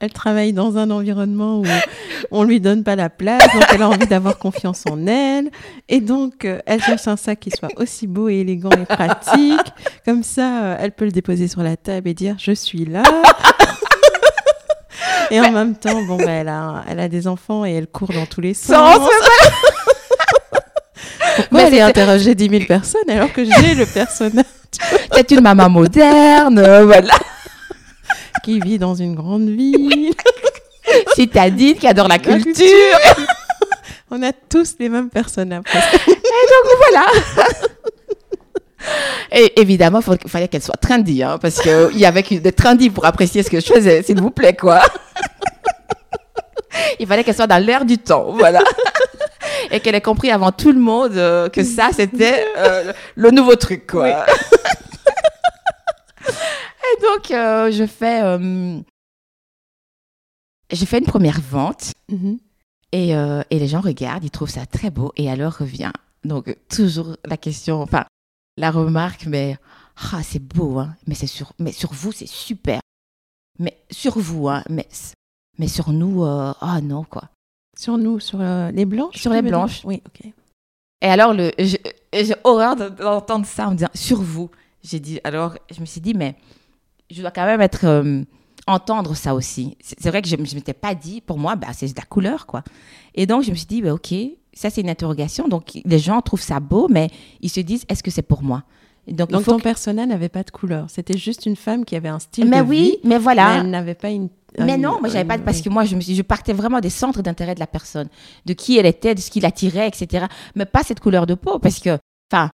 elle travaille dans un environnement où *laughs* on lui donne pas la place, donc elle a envie d'avoir confiance en elle, et donc euh, elle cherche un sac qui soit aussi beau et élégant et pratique. Comme ça, euh, elle peut le déposer sur la table et dire je suis là. et en même temps, bon, bah, elle, a, elle a des enfants et elle court dans tous les sens. *laughs* Pourquoi elle est interrogée 10 000 personnes alors que j'ai le personnage? *laughs* C'est une maman moderne, euh, voilà qui vit dans une grande ville. *laughs* Citadine, qui adore la culture. On a tous les mêmes personnages. *laughs* Et donc voilà. Et évidemment, il fallait qu'elle soit trendy, hein, parce qu'il y avait des trendy pour apprécier ce que je faisais, s'il vous plaît, quoi. Il fallait qu'elle soit dans l'air du temps, voilà. Et qu'elle ait compris avant tout le monde euh, que ça, c'était euh, le nouveau truc, quoi donc, euh, je fais. Euh, j'ai fait une première vente. Mm-hmm. Et, euh, et, les gens regardent, ils trouvent ça très beau. Et alors revient. Donc, toujours la question, enfin, la remarque, mais. Ah, c'est beau, hein. Mais, c'est sur, mais sur vous, c'est super. Mais sur vous, hein. Mais, mais sur nous, ah oh non, quoi. Sur nous, sur les blanches Sur les blanches. Oui, ok. Et alors, le, j'ai horreur d'entendre ça en me disant sur vous. J'ai dit, alors, je me suis dit, mais je dois quand même être euh, entendre ça aussi. C'est vrai que je ne m'étais pas dit, pour moi, bah, c'est de la couleur, quoi. Et donc, je me suis dit, bah, OK, ça, c'est une interrogation. Donc, les gens trouvent ça beau, mais ils se disent, est-ce que c'est pour moi? Donc, donc ton personnel n'avait pas de couleur. C'était juste une femme qui avait un style mais de oui, vie. Mais voilà. Mais elle n'avait pas une. Mais non, moi j'avais pas parce que moi je me suis, je partais vraiment des centres d'intérêt de la personne, de qui elle était, de ce qui l'attirait, etc. Mais pas cette couleur de peau parce que, enfin,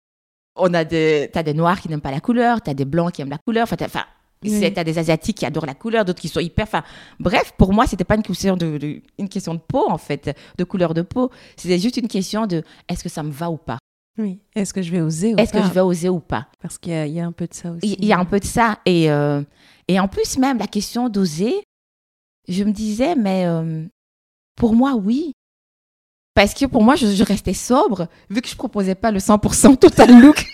on a des, t'as des noirs qui n'aiment pas la couleur, t'as des blancs qui aiment la couleur, enfin, enfin, t'as des asiatiques qui adorent la couleur, d'autres qui sont hyper, enfin, bref, pour moi c'était pas une question de, une question de peau en fait, de couleur de peau, c'était juste une question de est-ce que ça me va ou pas? Oui. Est-ce que je vais oser ou Est-ce que je vais oser ou pas? Parce qu'il y, a un peu de ça aussi. Il y a un peu de ça. Et, euh, et en plus, même la question d'oser, je me disais, mais euh, pour moi, oui. Parce que pour moi, je, restais sobre, vu que je proposais pas le 100% total look. *laughs*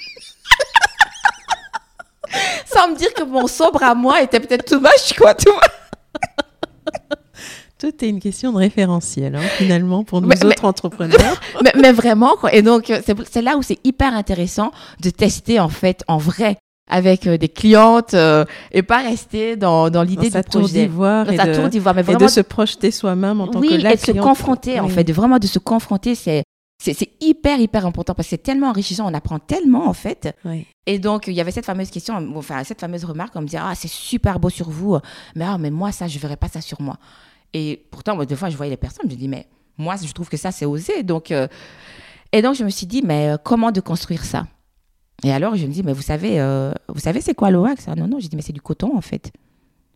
Sans me dire que mon sobre à moi était peut-être too much, quoi, vois. Tout est une question de référentiel, hein, finalement, pour nous autres entrepreneurs. *laughs* mais, mais, vraiment, quoi. Et donc, c'est là où c'est hyper intéressant de tester, en fait, en vrai, avec euh, des clientes euh, et pas rester dans, dans l'idée du tour d'ivoire et, de, d'ivoire mais vraiment et de se projeter soi-même en tant que la et de se confronter en fait de vraiment de se confronter c'est c'est hyper hyper important parce que c'est tellement enrichissant on apprend tellement en fait oui. et donc il y avait cette fameuse question enfin cette fameuse remarque on me disait ah c'est super beau sur vous mais ah mais moi ça je verrais pas ça sur moi et pourtant, moi, des fois, je voyais les personnes, je me dis, mais moi, je trouve que ça, c'est osé. Donc, euh, et donc, je me suis dit, mais euh, comment de construire ça? Et alors, je me dis, mais vous savez, euh, vous savez, c'est quoi l'OAX Non, non, j'ai dit, mais c'est du coton, en fait.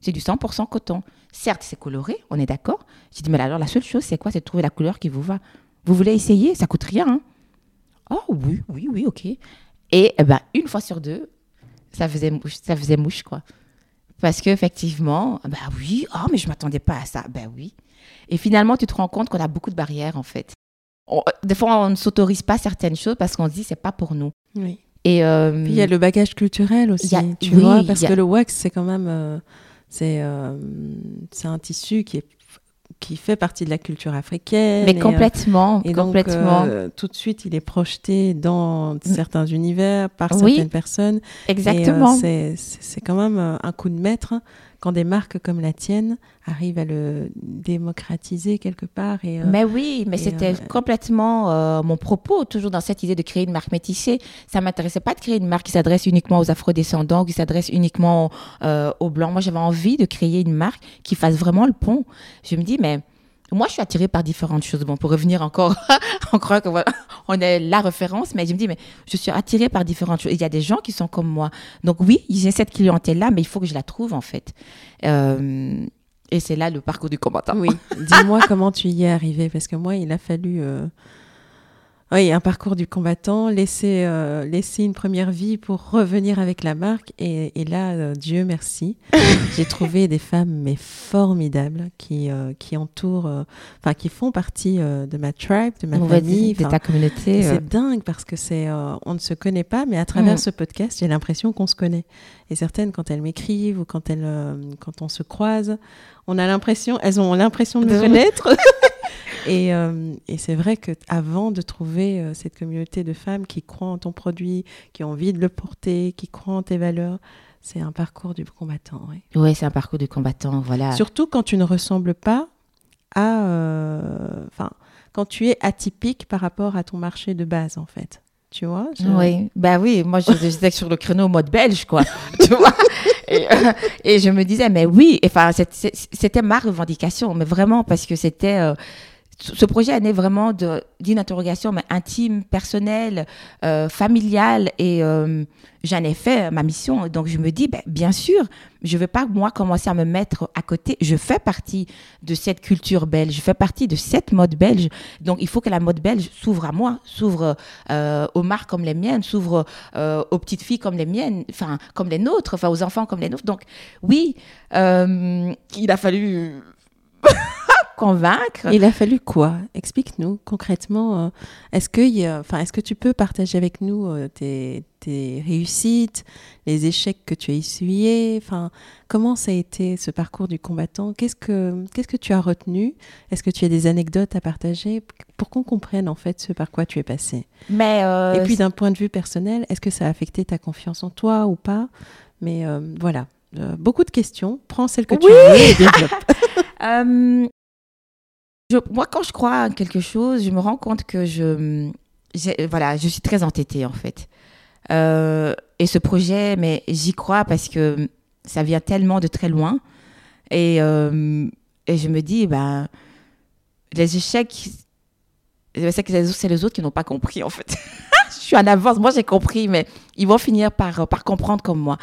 C'est du 100% coton. Certes, c'est coloré, on est d'accord. J'ai dit, mais alors, la seule chose, c'est quoi? C'est de trouver la couleur qui vous va. Vous voulez essayer Ça coûte rien. Hein oh, oui, oui, oui, ok. Et eh ben, une fois sur deux, ça faisait mouche, ça faisait mouche, quoi. Parce qu'effectivement, bah oui, oh, mais je ne m'attendais pas à ça. Ben oui. Et finalement, tu te rends compte qu'on a beaucoup de barrières, en fait. des fois, on ne s'autorise pas certaines choses parce qu'on se dit, c'est pas pour nous. Oui. Et euh, Puis il y a le bagage culturel aussi, tu vois, parce que le wax, c'est quand même, euh, c'est, euh, c'est un tissu qui est qui fait partie de la culture africaine. Mais complètement, et, complètement. Donc, tout de suite, il est projeté dans mm. certains univers par certaines personnes. Exactement. c'est quand même un coup de maître quand des marques comme la tienne arrivent à le démocratiser quelque part. Et, euh, mais oui, mais c'était euh, complètement euh, mon propos, toujours dans cette idée de créer une marque métissée. Ça m'intéressait pas de créer une marque qui s'adresse uniquement aux afrodescendants, qui s'adresse uniquement aux blancs. Moi, j'avais envie de créer une marque qui fasse vraiment le pont. Je me dis, mais moi, je suis attirée par différentes choses. Bon, pour revenir encore, *laughs* encore que voilà, *laughs* on est la référence, mais je me dis, mais je suis attirée par différentes choses. Il y a des gens qui sont comme moi. Donc oui, j'ai cette clientèle-là, mais il faut que je la trouve, en fait. Euh, et c'est là le parcours du combattant. Oui. *laughs* Dis-moi comment tu y es arrivé, parce que moi, il a fallu euh, oui, un parcours du combattant, laisser, euh, laisser une première vie pour revenir avec la marque. Et, et là, euh, Dieu merci, *laughs* j'ai trouvé des femmes mais formidables qui, euh, qui entourent, enfin qui font partie de ma tribe, de ma famille, de ta communauté. C'est dingue parce que c'est, on ne se connaît pas, mais à travers ce podcast, j'ai l'impression qu'on se connaît. Et certaines, quand elles m'écrivent ou quand elles, quand on se croise, on a l'impression, elles ont l'impression de me connaître. *laughs* *laughs* Et, euh, et c'est vrai qu'avant de trouver euh, cette communauté de femmes qui croient en ton produit, qui ont envie de le porter, qui croient en tes valeurs, c'est un parcours du combattant. Oui, ouais, c'est un parcours du combattant, voilà. Surtout quand tu ne ressembles pas à... Euh, enfin, quand tu es atypique par rapport à ton marché de base, en fait. Tu vois Oui, bah oui, moi j'étais sur le créneau mode belge, quoi. *laughs* tu vois? Et, et, je me disais, mais oui, enfin, c'était ma revendication, mais vraiment parce que c'était ce projet est né vraiment d'une interrogation mais intime, personnelle, euh, familiale et euh, j'en ai fait ma mission. Donc je me dis, ben, bien sûr, je ne vais pas moi commencer à me mettre à côté. Je fais partie de cette culture belge, je fais partie de cette mode belge. Donc il faut que la mode belge s'ouvre à moi, s'ouvre euh, aux marques comme les miennes, s'ouvre aux petites filles comme les miennes, enfin comme les nôtres, enfin aux enfants comme les nôtres. Donc oui, il a fallu convaincre. Il a fallu quoi? Explique-nous concrètement. Euh, est-ce que, enfin, est-ce que tu peux partager avec nous euh, tes, réussites, les échecs que tu as essuyés? Enfin, comment ça a été ce parcours du combattant? Qu'est-ce que, qu'est-ce que tu as retenu? Est-ce que tu as des anecdotes à partager? Pour qu'on comprenne en fait ce par quoi tu es passé Mais euh, et puis d'un point de vue personnel, est-ce que ça a affecté ta confiance en toi ou pas? Mais voilà, euh, beaucoup de questions. Prends celle que tu veux et *laughs* développe. Euh, moi, quand je crois à quelque chose, je me rends compte que je, voilà, je suis très entêtée en fait. Euh, et ce projet, mais j'y crois parce que ça vient tellement de très loin. Et, euh, je me dis, ben, les échecs, c'est les autres- qui n'ont pas compris en fait. *laughs* je suis en avance, moi j'ai compris, mais ils vont finir par comprendre comme moi.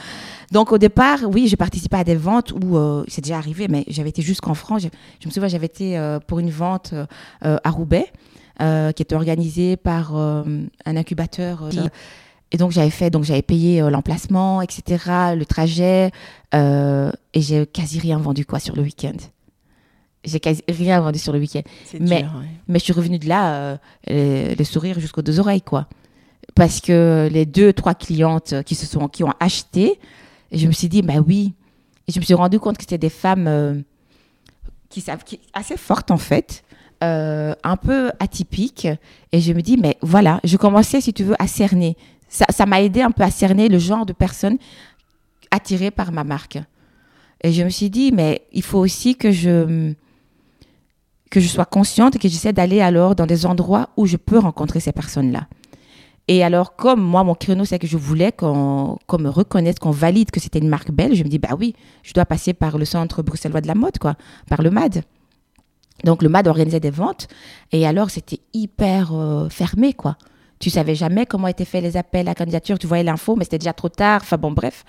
Donc au départ, oui, j'ai participé à des ventes où euh, c'est déjà arrivé, mais j'avais été jusqu'en France. Je, je me souviens, j'avais été euh, pour une vente euh, à Roubaix, qui était organisée par un incubateur. et donc j'avais fait, donc j'avais payé l'emplacement, etc., le trajet, et j'ai quasi rien vendu quoi sur le week-end. J'ai quasi rien vendu sur le week-end. Mais- dur, ouais. Mais je suis revenue de là, les, les sourires jusqu'aux deux oreilles, quoi. Parce que les deux, trois clientes qui se sont, qui ont acheté, et je me suis dit, bah oui. Et je me suis rendu compte que c'était des femmes euh, qui savent, assez fortes en fait, euh, un peu atypiques. Et je me dis, mais voilà, je commençais, si tu veux, à cerner. Ça, ça m'a aidé un peu à cerner le genre de personnes attirées par ma marque. Et je me suis dit, mais il faut aussi que je que je sois consciente et que j'essaie d'aller alors dans des endroits où je peux rencontrer ces personnes-là. Et alors, comme moi, mon créneau, c'est que je voulais qu'on me reconnaisse, qu'on valide que c'était une marque belge, je me dis, bah oui, je dois passer par le centre bruxellois de la mode, quoi, par le MAD. Donc, le MAD organisait des ventes. Et alors, c'était hyper euh, fermé, quoi. Tu savais jamais comment étaient faits les appels à candidature. Tu voyais l'info, mais c'était déjà trop tard. Enfin, bon, bref.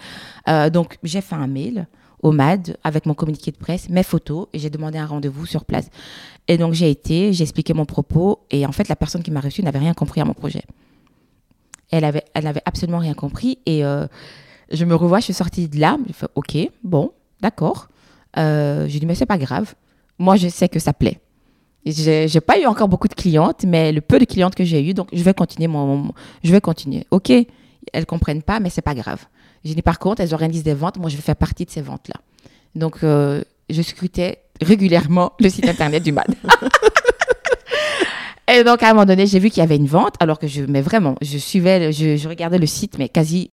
Euh, donc, j'ai fait un mail au MAD avec mon communiqué de presse, mes photos, et j'ai demandé un rendez-vous sur place. Et donc, j'ai été, j'ai expliqué mon propos, et en fait, la personne qui m'a reçu n'avait rien compris à mon projet. Elle avait, elle avait absolument rien compris, et euh, je me revois, je suis sortie de là, je fais, ok, bon, d'accord. Euh, j'ai dit, mais c'est pas grave. Moi, je sais que ça plaît. J'ai j'ai pas eu encore beaucoup de clientes, mais le peu de clientes que j'ai eu, donc je vais continuer mon, mon- je vais continuer. Ok, elles comprennent pas, mais c'est pas grave. J'ai dit par contre, elles organisent des ventes, moi je vais faire partie de ces ventes là. Donc euh, je scrutais régulièrement le site internet du MAD. *laughs* Et donc à un moment donné, j'ai vu qu'il y avait une vente, alors que je, mais vraiment, je suivais, je, je regardais le site, mais quasi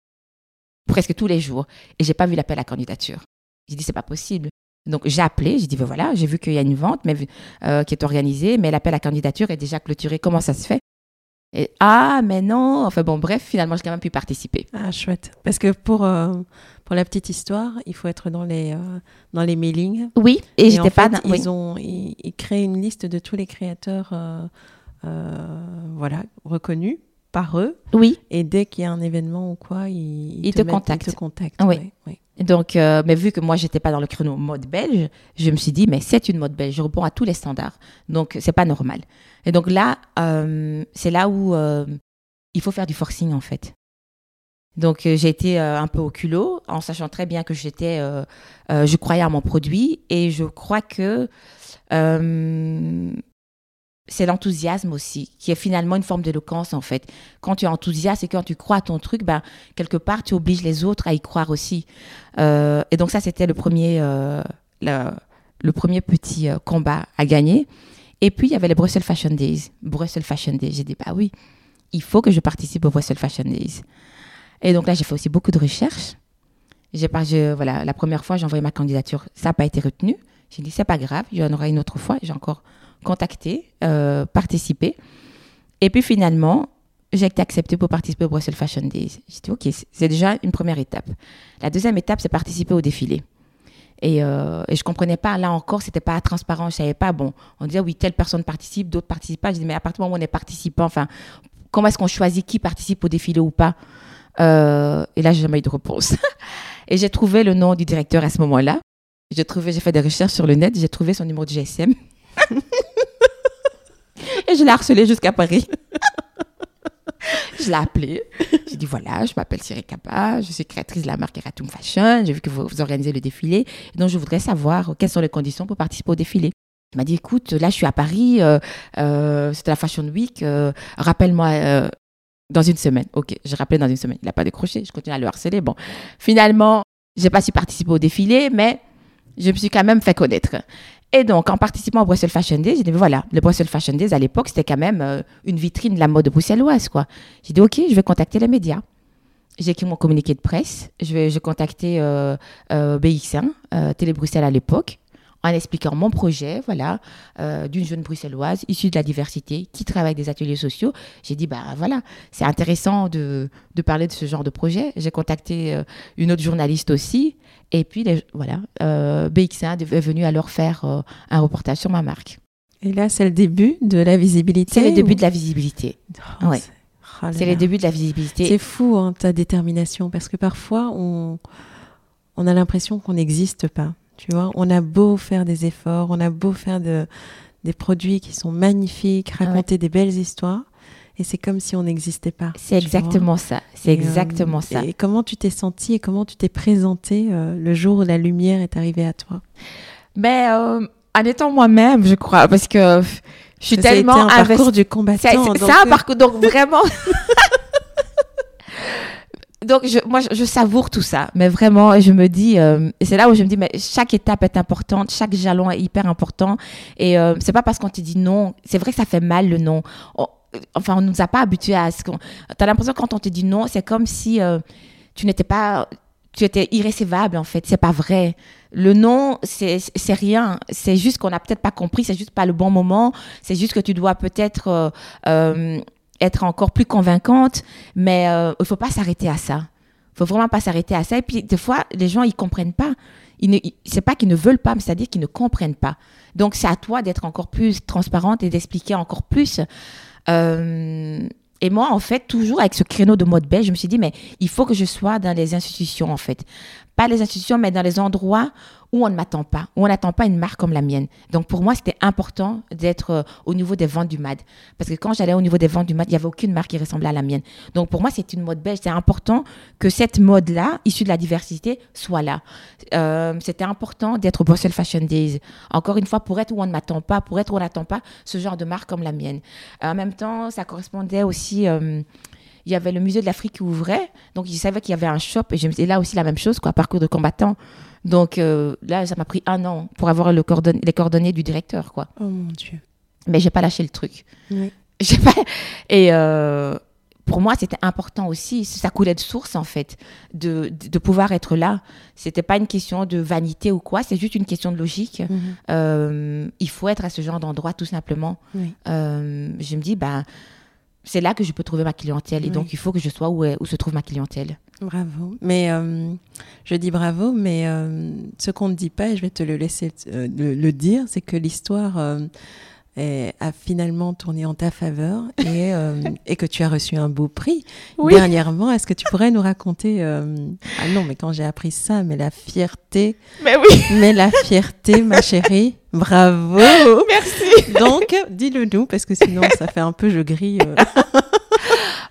presque tous les jours, et j'ai pas vu l'appel à candidature. J'ai dit c'est pas possible. Donc j'ai appelé, j'ai dit ben voilà, j'ai vu qu'il y a une vente mais, euh, qui est organisée, mais l'appel à candidature est déjà clôturé. Comment ça se fait? Et ah mais non, enfin bon bref, finalement j'ai quand même pu participer. Ah, chouette. Parce que pour, euh, pour la petite histoire, il faut être dans les, euh, dans les mailings. Oui, et, Et j'étais pas. fait, dans- oui. ils, ont, ils, ils créent une liste de tous les créateurs euh, voilà, reconnus par eux. Oui, Et dès qu'il y a un événement ou quoi, ils, Ils te contactent. Ils te contactent. Oui. ouais, ouais. Donc, euh, mais vu que moi, j'étais pas dans le créneau mode belge, je me suis dit, mais c'est une mode belge, je réponds à tous les standards. Donc, c'est pas normal. Et donc là, euh, c'est là où euh, il faut faire du forcing, en fait. Donc, euh, j'ai été euh, un peu au culot, en sachant très bien que j'étais, euh, euh, je croyais à mon produit, et je crois que euh, c'est l'enthousiasme aussi, qui est finalement une forme d'éloquence, en fait. Quand tu es enthousiaste et quand tu crois à ton truc, ben, quelque part, tu obliges les autres à y croire aussi. Euh, et donc ça, c'était le premier, euh, le, premier petit euh, combat à gagner. Et puis, il y avait les Brussels Fashion Days. Brussels Fashion Days. J'ai dit, bah oui, il faut que je participe aux Brussels Fashion Days. Et donc là, j'ai fait aussi beaucoup de recherches. J'ai pas, je- voilà, la première fois, j'ai envoyé ma candidature. Ça n'a pas été retenu. J'ai dit, c'est pas grave, il y en aura une autre fois. J'ai encore contacté, euh, participé. Et puis finalement, j'ai été acceptée pour participer au Brussels Fashion Days. J'ai dit, OK, c'est- déjà une première étape. La deuxième étape, c'est participer au défilé. Et, euh, et je comprenais pas, là encore, c'était pas transparent. Je savais pas, bon, on disait, oui, telle personne participe, d'autres participent pas. Je dis, mais à partir du moment où on est participant, enfin, comment est-ce qu'on choisit qui participe au défilé ou pas? Euh, Et là, j'ai jamais eu de réponse. *laughs* et j'ai trouvé le nom du directeur à ce moment-là. J'ai fait des recherches sur le net, j'ai trouvé son numéro de GSM. *laughs* et je l'ai harcelé jusqu'à Paris. *laughs* je l'ai appelé. J'ai dit voilà, je m'appelle Cyril Kappa, je suis créatrice de la marque Eratum Fashion. J'ai vu que vous, vous organisez le défilé. Donc, je voudrais savoir quelles sont les conditions pour participer au défilé. Il m'a dit écoute, là, je suis à Paris, euh, euh, c'était la Fashion Week, euh, rappelle-moi euh, dans une semaine. Ok, j'ai rappelé dans une semaine. Il n'a pas décroché, je continue à le harceler. Bon, finalement, j'ai pas su participer au défilé, mais je me suis quand même fait connaître. Et donc, en participant au Brussels Fashion Days, j'ai dit, voilà, le Brussels Fashion Days, à l'époque, c'était quand même euh, une vitrine de la mode bruxelloise, quoi. J'ai dit, OK, je vais contacter les médias. j'ai écrit mon communiqué de presse. Je vais, j'ai contacté euh, euh, BX1, euh, Télé Bruxelles à l'époque, en expliquant mon projet, voilà, euh, d'une jeune bruxelloise issue de la diversité qui travaille des ateliers sociaux. J'ai dit, bah voilà, c'est intéressant de, de parler de ce genre de projet. J'ai contacté euh, une autre journaliste aussi. Et puis, les- voilà, euh, BX1 est venu alors faire un reportage sur ma marque. Et là, c'est le début de la visibilité. C'est le début ou- de la visibilité. Oh, ouais. c'est- oh le début de la visibilité. C'est fou, hein, ta détermination, parce que parfois, on, on a l'impression qu'on n'existe pas. Tu vois, on a beau faire des efforts, on a beau faire de, des produits qui sont magnifiques, Ah raconter des belles histoires, et c'est comme si on n'existait pas. C'est exactement ça. C'est Et, exactement euh, ça. Et comment tu t'es senti et comment tu t'es présenté euh, le jour où la lumière est arrivée à toi? Mais euh, en étant moi-même, je crois, parce que je suis Ça tellement un parcours du combattant. c'est- un euh, parcours, donc vraiment. *laughs* donc je, moi, je, savoure tout ça, mais vraiment, je me dis, euh, c'est là où je me dis, mais chaque étape est importante, chaque jalon est hyper important, et euh, c'est pas parce qu'on te dit non, c'est vrai que ça fait mal le non. On- enfin, on nous a pas habitués à ce qu'on. T'as l'impression quand on te dit non, c'est comme si euh, tu n'étais pas, tu étais irrécevable en fait. C'est pas vrai. Le non, c'est c'est rien. C'est juste qu'on n'a peut-être pas compris. C'est juste pas le bon moment. C'est juste que tu dois peut-être euh, euh, être encore plus convaincante. Mais euh, il faut pas s'arrêter à ça. Il faut vraiment pas s'arrêter à ça. Et puis des fois, les gens ils comprennent pas. C'est pas qu'ils ne veulent pas, mais c'est-à-dire qu'ils ne comprennent pas. Donc c'est à toi d'être encore plus transparente et d'expliquer encore plus. Euh, et moi, en fait, toujours avec ce créneau de mode belge, je me suis dit, mais il faut que je sois dans les institutions, en fait. Pas les institutions, mais dans les endroits où on ne m'attend pas, où on n'attend pas une marque comme la mienne. Donc, pour moi, c'était important d'être euh, au niveau des ventes du MAD. Parce que quand j'allais au niveau des ventes du MAD, il n'y avait aucune marque qui ressemblait à la mienne. Donc, pour moi, c'est une mode belge. C'est important que cette mode-là, issue de la diversité, soit là. Euh, c'était important d'être au Brussels Fashion Days. Encore une fois, pour être où on ne m'attend pas, pour être où on n'attend pas ce genre de marque comme la mienne. En même temps, ça correspondait aussi. euh, il y avait le musée de l'Afrique qui ouvrait, donc je savais qu'il y avait un shop et là aussi la même chose, quoi, parcours de combattant. Donc euh, là, ça m'a pris un an pour avoir le les coordonnées du directeur, quoi. Oh mon Dieu. Mais j'ai pas lâché le truc. Oui. *laughs* J'ai pas. Et euh, pour moi, c'était important aussi. Ça coulait de source en fait, de, de, pouvoir être là. C'était pas une question de vanité ou quoi. C'est juste une question de logique. Mhm. Euh, il faut être à ce genre d'endroit tout simplement. Oui. Je me dis, ben, c'est là que je peux trouver ma clientèle. Et Oui. donc, il faut que je sois où, est- où se trouve ma clientèle. Bravo. Mais euh, je dis bravo, mais euh, ce qu'on ne dit pas, et je vais te le laisser euh, le, le dire, c'est que l'histoire euh, est- a finalement tourné en ta faveur et, euh, *laughs* et que tu as reçu un beau prix Oui. dernièrement. Est-ce que tu pourrais nous raconter euh, Ah non, mais quand j'ai appris ça, mais la fierté, Mais oui, *laughs* mais la fierté, ma chérie. Bravo. merci. Donc, dis-le nous parce que sinon ça fait un peu je grille. *laughs*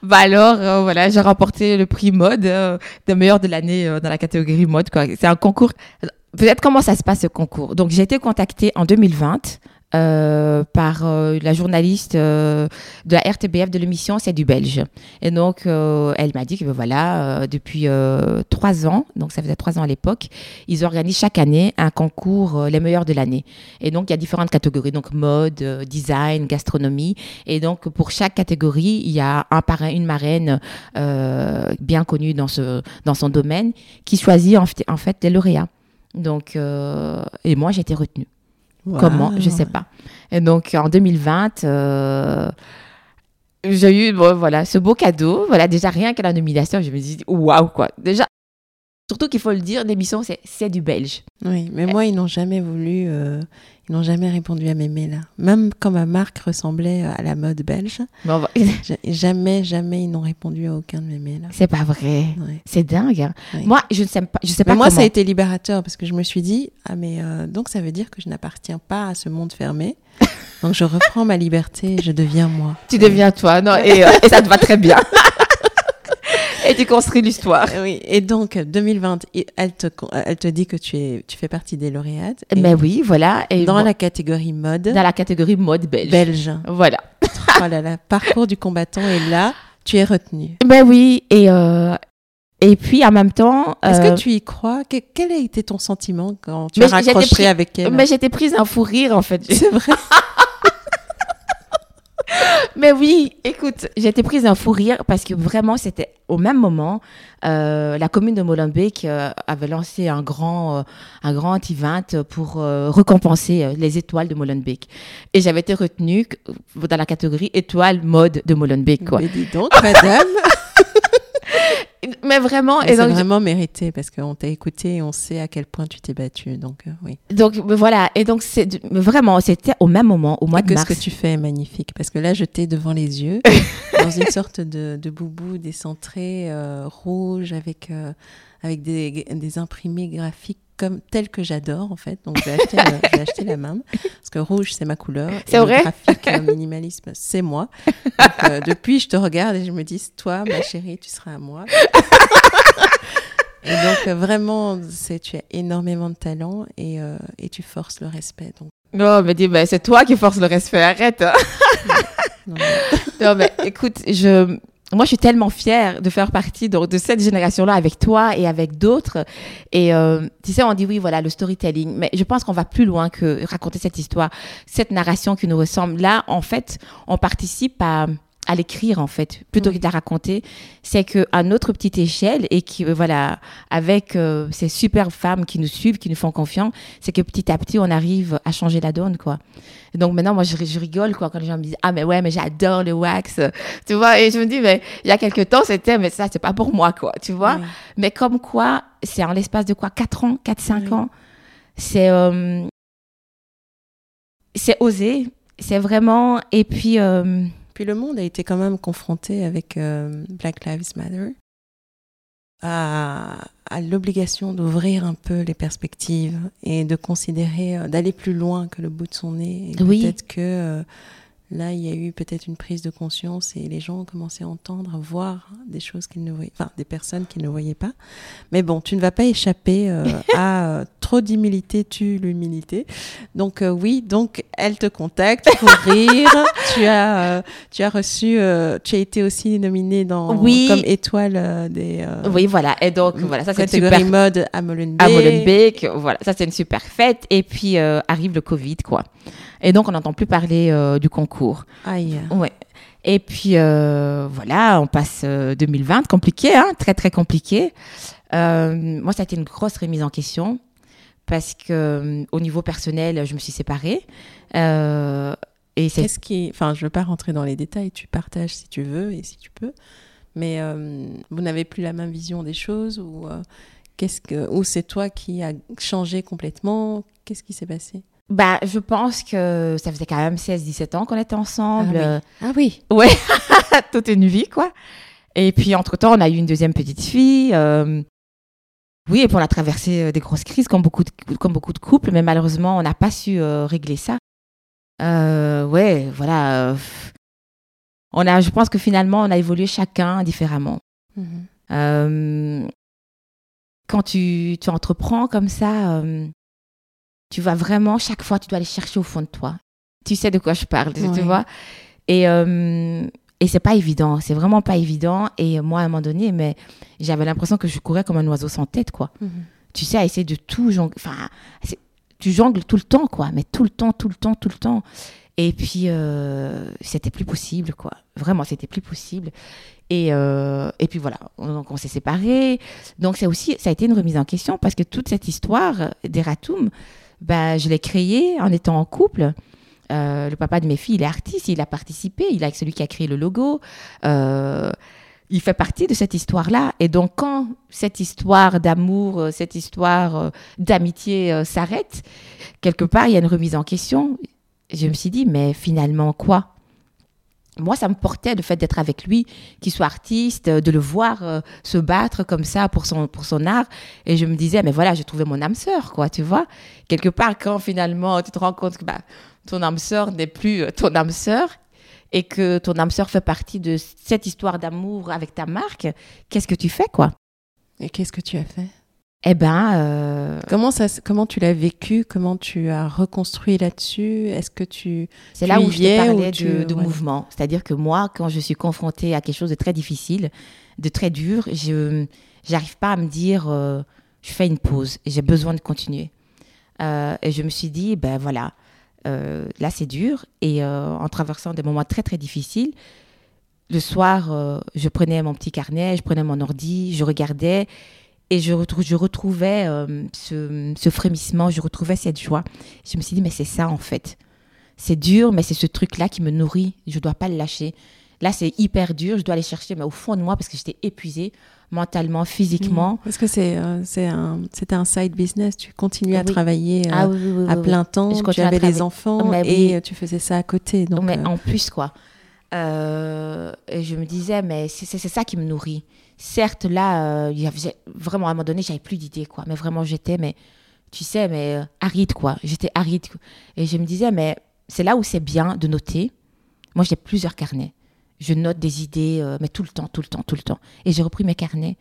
Bah alors, euh, voilà, j'ai remporté le prix mode euh, de meilleur de l'année euh, dans la catégorie mode. C'est un concours. Peut-être comment ça se passe ce concours? Donc, j'ai été contactée en 2020 euh, par euh, la journaliste euh, de la RTBF de l'émission C'est du Belge. Et donc, euh, elle m'a dit que ben voilà, euh, depuis trois ans, donc ça faisait trois ans à l'époque, ils organisent chaque année un concours les meilleurs de l'année. Et donc, il y a différentes catégories, donc mode, design, gastronomie. Et donc, pour chaque catégorie, il y a un parrain, une marraine bien connue dans, ce, dans son domaine qui choisit en, fait- en les lauréats. Donc, et moi, j'ai été retenue. Comment Je sais pas. Et donc, en 2020, euh, j'ai eu bon, voilà, ce beau cadeau. Voilà, déjà, rien qu'à la nomination, je me dis, waouh, quoi. Déjà, surtout qu'il faut le dire, l'émission, c'est c'est du belge. Oui, mais moi, ils n'ont jamais voulu, euh, ils n'ont jamais répondu à mes mails. Même quand ma marque ressemblait à la mode belge, *laughs* jamais, jamais ils n'ont répondu à aucun de mes mails. c'est pas vrai. Ouais. C'est dingue. hein. Oui. Moi, je ne sais pas, je sais Mais pas moi, comment. ça a été libérateur parce que je me suis dit, ah mais euh, donc ça veut dire que je n'appartiens pas à ce monde fermé. *laughs* Donc je reprends ma liberté et je deviens moi. Tu deviens toi, non, et, euh, et ça te va très bien. *laughs* et tu construis l'histoire. Euh, Oui, et donc 2020, et elle te, elle te dit que tu, es, tu fais partie des lauréates. Mais oui, voilà. Et dans moi- la catégorie mode dans la catégorie mode belge. belge. Voilà. *laughs* oh là là, parcours du combattant et là, tu es retenu. Ben oui, et, euh, et puis en même temps. Est-ce euh, que tu y crois? Que- Quel a été ton sentiment quand tu Mais as raccroché pris- avec elle? Mais j'étais prise d'un fou rire en fait. C'est vrai. *laughs* *laughs* Mais oui, écoute, j'ai été prise d'un fou rire parce que vraiment, c'était au même moment, euh, la commune de Molenbeek euh, avait lancé un grand, euh, un grand event pour euh, récompenser les étoiles de Molenbeek. Et j'avais été retenue dans la catégorie étoile mode de Molenbeek, quoi. Mais dis donc, madame. *laughs* Mais vraiment, Mais et donc, vraiment mérité parce qu'on t'a écouté et on sait à quel point tu t'es battue. Donc, euh, oui. donc voilà, et donc c'est vraiment, c'était au même moment, au mois Et de que mars. ce que tu fais est magnifique parce que là, je t'ai devant les yeux, *laughs* dans une sorte de, de boubou décentré, euh, rouge, avec, euh, avec des, des imprimés graphiques comme tels que j'adore en fait. Donc, j'ai acheté, le- j'ai acheté la même parce que rouge, c'est ma couleur. C'est le vrai graphique euh, minimalisme, c'est moi. Donc, euh, depuis, je te regarde et je me dis, toi, ma chérie, tu seras à moi. Et donc, euh, vraiment, c'est, tu as énormément de talent et, euh, et tu forces le respect. Donc, Non, mais dis, ben, c'est toi qui force le respect, arrête. hein. non, Non, mais écoute, je, moi, je suis tellement fière de faire partie de cette génération-là avec toi et avec d'autres. Et euh, tu sais, on dit oui, voilà, le storytelling. Mais je pense qu'on va plus loin que raconter cette histoire, cette narration qui nous ressemble. Là, en fait, on participe à à l'écrire en fait plutôt Oui. que de la raconter c'est que à notre petite échelle et qui euh, voilà avec euh, ces superbes femmes qui nous suivent qui nous font confiance c'est que petit à petit on arrive à changer la donne quoi et donc maintenant moi je, je rigole quoi quand les gens me disent ah mais ouais mais j'adore le wax tu vois et je me dis mais il y a quelque temps c'était mais ça c'est pas pour moi quoi tu vois oui. mais comme quoi c'est en l'espace de quoi 4 ans 4 5 Oui. ans c'est euh, c'est osé c'est vraiment et puis euh, Puis le monde a été quand même confronté avec euh, Black Lives Matter à, à l'obligation d'ouvrir un peu les perspectives et de considérer, euh, d'aller plus loin que le bout de son nez. Et Oui. Peut-être que euh, là, il y a eu peut-être une prise de conscience et les gens ont commencé à entendre, à voir des choses qu'ils ne voyaient, enfin des personnes qu'ils ne voyaient pas. Mais bon, tu ne vas pas échapper euh, *laughs* à euh, trop d'humilité tue l'humilité. Donc euh, oui, donc elle te contacte pour *laughs* rire. tu as, tu as reçu, tu as été aussi nominée dans Oui. comme étoile des oui voilà et donc voilà ça c'est super mode à Molenbeek. à Molenbeek. Voilà, ça c'est une super fête. Et puis arrive le Covid, quoi. Et donc on n'entend plus parler euh, du concours. Aïe. Ouais. Et puis euh, voilà, on passe euh, 2020, compliqué, hein, très très compliqué. Euh, moi, ça a été une grosse remise en question parce que euh, au niveau personnel, je me suis séparée. Euh, et c'est Qu'est-ce qui, enfin, je veux pas rentrer dans les détails. Tu partages si tu veux et si tu peux, mais euh, vous n'avez plus la même vision des choses ou euh, qu'est-ce que, ou c'est toi qui as changé complètement? Qu'est-ce qui s'est passé? Bah, je pense que ça faisait quand même 16-17 ans qu'on était ensemble. Euh, Ah oui. *laughs* Ouais, toute une vie, quoi. Et puis, entre-temps, on a eu une deuxième petite fille. euh, Oui, et puis on a traversé euh, des grosses crises, comme beaucoup de, comme beaucoup de couples, mais malheureusement, on n'a pas su euh, régler ça. Euh, ouais, voilà. On a, je pense que finalement, on a évolué chacun différemment. Mhm. Quand tu, tu entreprends comme ça, tu vas vraiment, chaque fois, tu dois aller chercher au fond de toi. Tu sais de quoi je parle, tu- vois. Et, euh, et c'est pas évident, c'est vraiment pas évident. Et moi, à un moment donné, mais j'avais l'impression que je courais comme un oiseau sans tête, quoi. Mhm. Tu sais, à essayer de tout jongler. Enfin, tu jongles tout le temps, quoi. Mais tout le temps, tout le temps, tout le temps. Et puis, euh, c'était plus possible, quoi. Vraiment, c'était plus possible. Et, euh, et puis voilà, on, donc on s'est séparés. Donc c'est aussi, ça a été une remise en question parce que toute cette histoire d'Eratum, ben, je l'ai créée en étant en couple. Euh, le papa de mes filles, il est artiste, il a participé, il est celui qui a créé le logo. Euh, il fait partie de cette histoire-là. Et donc, quand cette histoire d'amour, euh, cette histoire d'amitié s'arrête, quelque part, il y a une remise en question. Je me suis dit, mais finalement, quoi? Moi, ça me portait le fait d'être avec lui, qu'il soit artiste, euh, de le voir euh, se battre comme ça pour son, pour son art. Et je me disais, mais voilà, j'ai trouvé mon âme sœur, quoi, tu vois. Quelque part, quand finalement tu te rends compte que bah, ton âme sœur n'est plus euh, ton âme sœur et que ton âme sœur fait partie de cette histoire d'amour avec ta marque, qu'est-ce que tu fais, quoi? Et qu'est-ce que tu as fait? Eh ben, euh, Comment ça, comment tu l'as vécu? Comment tu as reconstruit là-dessus? Est-ce que tu C'est là où je te parlais tu- de, de ouais. mouvement. C'est-à-dire que moi, quand je suis confrontée à quelque chose de très difficile, de très dur, je n'arrive pas à me dire, euh, je fais une pause et j'ai besoin de continuer. Euh, et je me suis dit, ben voilà, là c'est dur. Et en traversant des moments très très difficiles, le soir, je prenais mon petit carnet, je prenais mon ordi, je regardais et je, retrou- je retrouvais euh, ce, ce frémissement, je retrouvais cette joie. Je me suis dit, mais c'est ça en fait. C'est dur, mais c'est ce truc-là qui me nourrit. Je ne dois pas le lâcher. Là, c'est hyper dur, je dois aller chercher, mais au fond de moi, parce que j'étais épuisée mentalement, physiquement. Parce que c'est euh, c'est un, c'était un side business. Tu continuais à Oui. travailler euh, Ah oui, oui, oui, à plein temps. Je Tu avais les enfants Mais et euh, tu faisais ça à côté. Donc, mais en plus, quoi. Et je me disais, mais c'est ça qui me nourrit. Certes, là, euh, vraiment, à un moment donné, j'avais plus d'idées, quoi. Mais vraiment, j'étais, mais tu sais, mais euh, aride, quoi. J'étais aride. Et je me disais, mais c'est là où c'est bien de noter. Moi, j'ai plusieurs carnets. Je note des idées, euh, mais tout le temps, tout le temps, tout le temps. Et j'ai repris mes carnets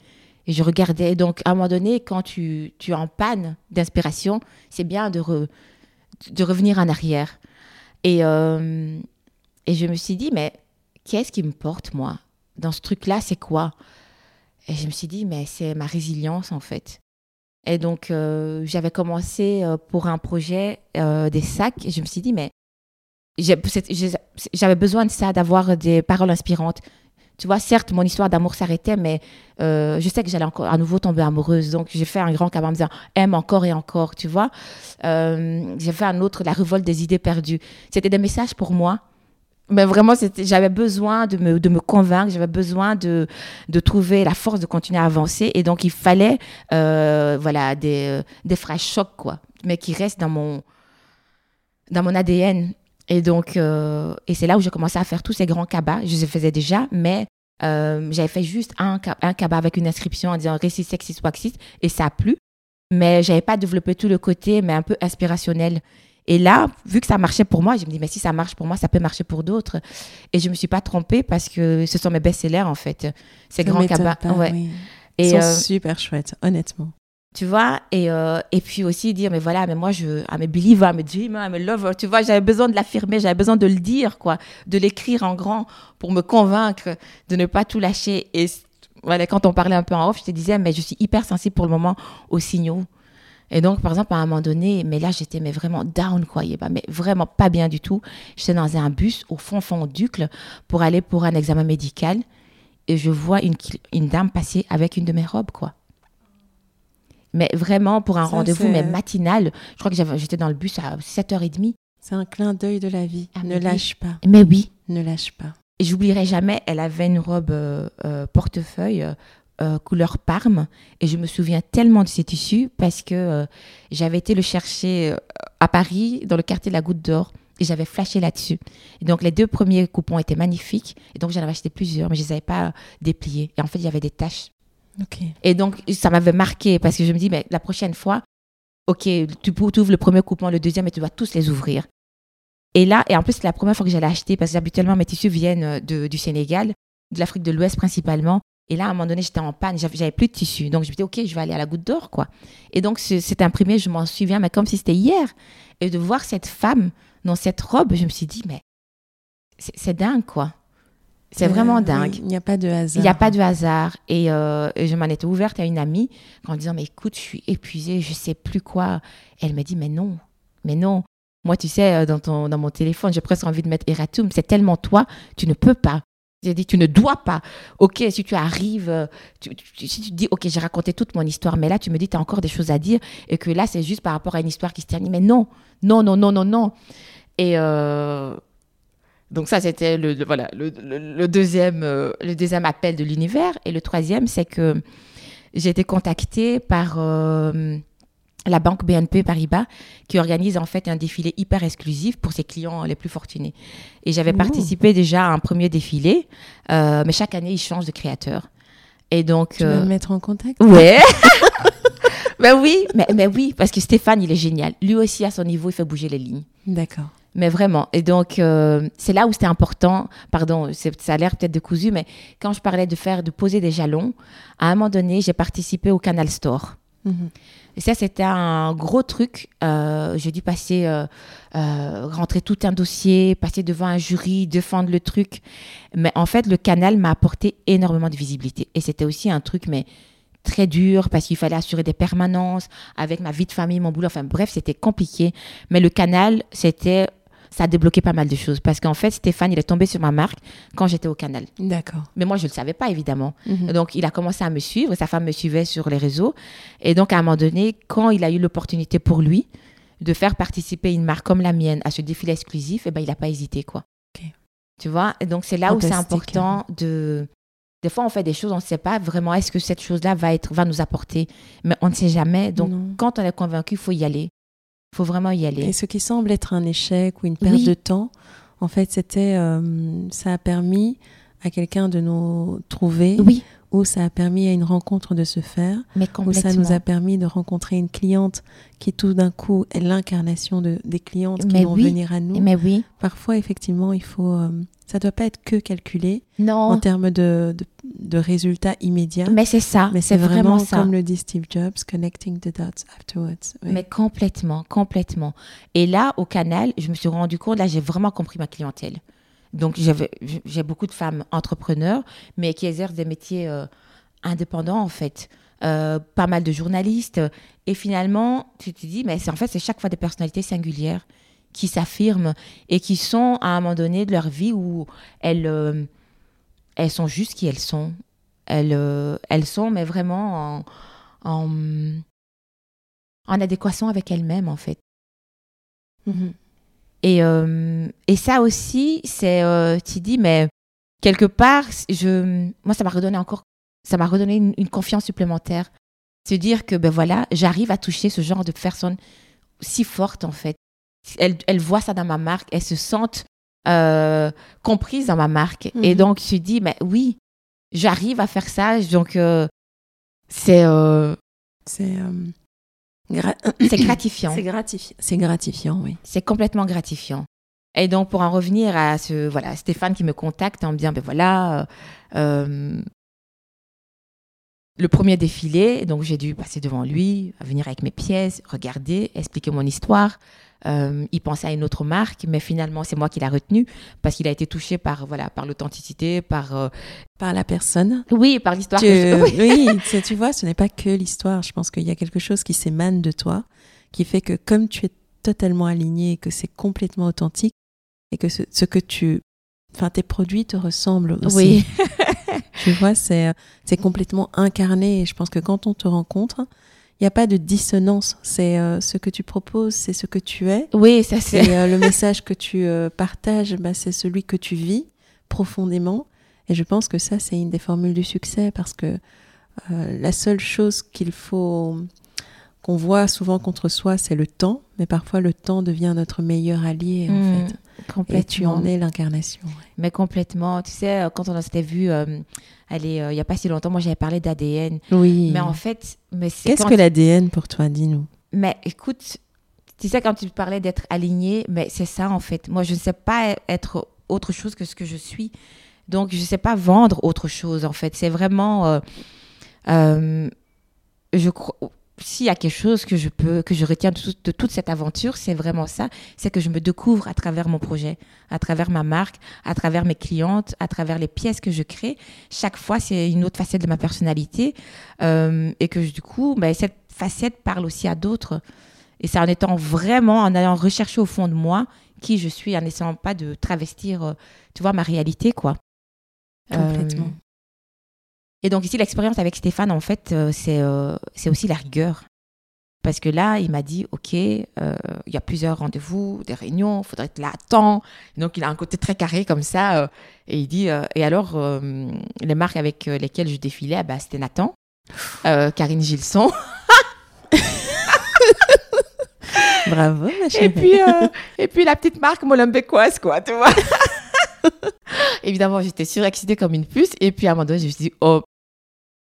et je regardais. Donc, à un moment donné, quand tu, tu es en panne d'inspiration, c'est bien de, de revenir en arrière. Et, et je me suis dit, mais qu'est-ce qui me porte, moi? Dans ce truc-là, c'est quoi? Et je me suis dit, mais c'est ma résilience, en fait. Et donc, euh, j'avais commencé euh, pour un projet euh, des sacs. Et je me suis dit, mais j'avais besoin de ça, d'avoir des paroles inspirantes. Tu vois, certes, mon histoire d'amour s'arrêtait, mais je sais que j'allais encore à nouveau tomber amoureuse. Donc, j'ai fait un grand cabas en me disant aime encore et encore, tu vois. J'ai fait un autre, la révolte des idées perdues. C'était des messages pour moi. Mais vraiment, j'avais besoin de me, de me convaincre, j'avais besoin de, de trouver la force de continuer à avancer. Et donc, il fallait euh, voilà, des, des phrases chocs, quoi, mais qui restent dans mon, dans mon ADN. Et donc, euh, et c'est là où j'ai commencé à faire tous ces grands cabas. Je les faisais déjà, mais euh, j'avais fait juste un, un cabas avec une inscription en disant récit sexiste ou axiste, et ça a plu. Mais j'avais pas développé tout le côté, mais un peu inspirationnel. Et là, vu que ça marchait pour moi, je me dis, mais si ça marche pour moi, ça peut marcher pour d'autres. Et je me suis pas trompée parce que ce sont mes best-sellers, en fait. Ces grands cabas. ouais. oui. Et, Ils sont euh, super chouettes, honnêtement. tu vois, et, euh, et puis aussi dire, mais voilà, mais moi, je, I'm a believer, I'm a dreamer, I'm a lover, tu vois, j'avais besoin de l'affirmer, j'avais besoin de le dire, quoi, de l'écrire en grand pour me convaincre de ne pas tout lâcher. Et voilà, quand on parlait un peu en off, je te disais, mais je suis hyper sensible pour le moment aux signaux. Et donc, par exemple, à un moment donné, mais là, j'étais mais vraiment down, quoi, pas- mais vraiment pas bien du tout. J'étais dans un bus au fond, fond d'Ucle pour aller pour un examen médical et je vois une, dame passer avec une de mes robes, quoi. Mais vraiment, pour un rendez-vous, mais matinal, je crois que j'étais dans le bus à 7h30. C'est un clin d'œil de la vie. Ah, ne oui. lâche pas. Mais oui, Ne lâche pas. Et j'oublierai jamais, elle avait une robe euh, euh, portefeuille euh, euh, couleur parme. Et je me souviens tellement de ces tissus parce que euh, j'avais été le chercher euh, à Paris, dans le quartier de la Goutte d'Or. Et j'avais flashé là-dessus. Et donc, les deux premiers coupons étaient magnifiques. Et donc, j'en avais acheté plusieurs, mais je ne les avais pas dépliés. Et en fait, il y avait des taches. Et donc, ça m'avait marqué parce que je me dis, mais la prochaine fois, OK, tu ouvres le premier coupon, le deuxième, et tu dois tous les ouvrir. Et là, et en plus, c'est la première fois que j'allais acheter parce que habituellement, mes tissus viennent de- du Sénégal, de l'Afrique de l'Ouest principalement. Et là, à un moment donné, j'étais en panne, j'avais plus de tissus. Donc, je me dis, OK, je vais aller à la goutte d'or, quoi. Et donc, ce- cet imprimé, je m'en souviens, mais comme si c'était hier. Et de voir cette femme dans cette robe, je me suis dit, mais c'est c'est dingue, quoi. C'est Euh, vraiment oui, dingue. Il n'y a pas de hasard. Il n'y a pas de hasard. Et, euh, et je m'en étais ouverte à une amie en disant, mais écoute, je suis épuisée, je sais plus quoi. Elle m'a dit, mais non, mais non. Moi, tu sais, euh, dans, ton, dans mon téléphone, j'ai presque envie de mettre Eratum. C'est tellement toi, tu ne peux pas. J'ai dit, tu ne dois pas. Ok, si tu arrives, euh, si tu dis, ok, j'ai raconté toute mon histoire, mais là, tu me dis, tu as encore des choses à dire et que là, c'est juste par rapport à une histoire qui se termine. Mais non, non, non, non, non, non. Et euh, donc ça, c'était le, voilà, le, deuxième, euh, le deuxième appel de l'univers. Et le troisième, c'est que j'ai été contactée par la banque BNP Paribas qui organise en fait un défilé hyper exclusif pour ses clients les plus fortunés. Et j'avais participé déjà à un premier défilé, euh, mais chaque année, ils changent de créateur. Et donc... Tu vas euh, me mettre en contact? Ouais. *laughs* ben oui, mais, mais oui, parce que Stéphane, il est génial. Lui aussi, à son niveau, il fait bouger les lignes. D'accord. Mais vraiment. Et donc, euh, c'est là où c'était important. Pardon, ça a l'air peut-être de cousu, mais quand je parlais de faire, de poser des jalons, à un moment donné, j'ai participé au Canal Store. Mhm. Ça, c'était un gros truc. Euh, j'ai dû passer, euh, euh, rentrer tout un dossier, passer devant un jury, défendre le truc. Mais en fait, le canal m'a apporté énormément de visibilité. Et c'était aussi un truc, mais très dur parce qu'il fallait assurer des permanences avec ma vie de famille, mon boulot. Enfin bref, c'était compliqué. Mais le canal, c'était ça a débloqué pas mal de choses parce qu'en fait, Stéphane, il est tombé sur ma marque quand j'étais au canal. D'accord. Mais moi, je ne le savais pas, évidemment. Mhm. Donc, il a commencé à me suivre, sa femme me suivait sur les réseaux. Et donc, à un moment donné, quand il a eu l'opportunité pour lui de faire participer une marque comme la mienne à ce défilé exclusif, eh ben, il n'a pas hésité, quoi. Ok. Tu vois? Et donc, c'est là où c'est important de... Des fois, on fait des choses, on ne sait pas vraiment est-ce que cette chose-là va, être, va nous apporter. Mais on ne sait jamais. Donc, Non. quand on est convaincu, il faut y aller. Il faut vraiment y aller. Et ce qui semble être un échec ou une perte Oui. de temps, en fait, c'était, euh, ça a permis à quelqu'un de nous trouver, Oui, ou ça a permis à une rencontre de se faire, mais complètement. ça nous a permis de rencontrer une cliente qui tout d'un coup est l'incarnation de, des clientes qui vont oui. venir à nous. Mais oui. Parfois, effectivement, il faut, euh, ça doit pas être que calculé Non. en termes de, de, de résultats immédiats. Mais c'est ça. Mais c'est vraiment, ça. comme le dit Steve Jobs, connecting the dots afterwards. Oui. Mais complètement, complètement. Et là, au canal, je me suis rendu compte, là, j'ai vraiment compris ma clientèle. Donc, j'ai beaucoup de femmes entrepreneurs, mais qui exercent des métiers euh, indépendants, en fait. Euh, pas mal de journalistes. Et finalement, tu te dis, mais en fait, c'est chaque fois des personnalités singulières qui s'affirment et qui sont à un moment donné de leur vie où elles, euh, elles sont juste qui elles sont. Elles, elles sont, mais vraiment en, en, en adéquation avec elles-mêmes, en fait. Mhm. Et, euh, et ça aussi, c'est, euh, tu dis, mais quelque part, je, moi, ça m'a redonné encore, ça m'a redonné une, une confiance supplémentaire. Se dire que, ben voilà, j'arrive à toucher ce genre de personnes si fortes, en fait. Elles, elles voient ça dans ma marque, elles se sentent euh, comprises dans ma marque. Et Mhm. donc, tu dis, mais oui, j'arrive à faire ça. Donc, euh, c'est, C'est gra- *clears throat* *clears throat* c'est gratifiant. c'est gratifiant. C'est gratifiant, oui. C'est complètement gratifiant. Et donc, pour en revenir à ce, voilà, Stéphane qui me contacte en me disant, ben voilà, euh, euh, le premier défilé, donc j'ai dû passer devant lui, venir avec mes pièces, regarder, expliquer mon histoire. Euh, il pensait à une autre marque, mais finalement, c'est moi qui l'ai retenu parce qu'il a été touché par, voilà, par l'authenticité, par, euh, Par la personne. oui, par l'histoire. Tu- que je- *laughs* oui. oui, tu, vois, ce n'est pas que l'histoire. Je pense qu'il y a quelque chose qui s'émane de toi, qui fait que comme tu es totalement aligné, et que c'est complètement authentique, et que ce, ce que tu... Enfin, tes produits te ressemblent aussi. Oui. *laughs* Tu vois, c'est, euh, c'est complètement incarné. Et je pense que quand on te rencontre, il n'y a pas de dissonance. C'est euh, ce que tu proposes, c'est ce que tu es. Oui, ça c'est. Et euh, le message que tu euh, partages, bah, c'est celui que tu vis profondément. Et je pense que ça, c'est une des formules du succès parce que la seule chose qu'il faut qu'on voit souvent contre soi, c'est le temps. Mais parfois, le temps devient notre meilleur allié, en Mm, fait. complètement. Et tu en es l'incarnation. ouais. Mais complètement. Tu sais, euh, quand on s'était vu, euh, allez, euh, il n'y a pas si longtemps, moi j'avais parlé d'ADN. Oui. Mais en fait, mais c'est Qu'est-ce que l'ADN pour toi Dis-nous? Mais écoute, tu sais, quand tu parlais d'être aligné, mais c'est ça en fait. Moi, je ne sais pas être autre chose que ce que je suis. Donc, je ne sais pas vendre autre chose en fait. C'est vraiment. euh, je crois. S'il y a quelque chose que je peux, que je retiens de, tout- de toute cette aventure, c'est vraiment ça. C'est que je me découvre à travers mon projet, à travers ma marque, à travers mes clientes, à travers les pièces que je crée. Chaque fois, c'est une autre facette de ma personnalité. Euh, et que du coup, ben, cette facette parle aussi à d'autres. Et c'est en étant vraiment, en allant rechercher au fond de moi qui je suis, en n'essayant pas de travestir, euh, tu vois, ma réalité, quoi. Complètement. Euh, et donc ici, l'expérience avec Stéphane, en fait, euh, c'est euh, c'est aussi la rigueur. Parce que là, il m'a dit, OK, euh, il y a plusieurs rendez-vous, des réunions, il faudrait être là à temps. Donc, il a un côté très carré comme ça. euh, et il dit, euh, et alors, les marques avec lesquelles je défilais, ah bah, c'était Nathan, Karine Gilson. *laughs* Bravo, ma chérie. Et puis, et puis la petite marque molenbeekoise, quoi, tu vois. *laughs* Évidemment, j'étais surexcitée comme une puce. Et puis, à un moment donné, je me suis dit, oh,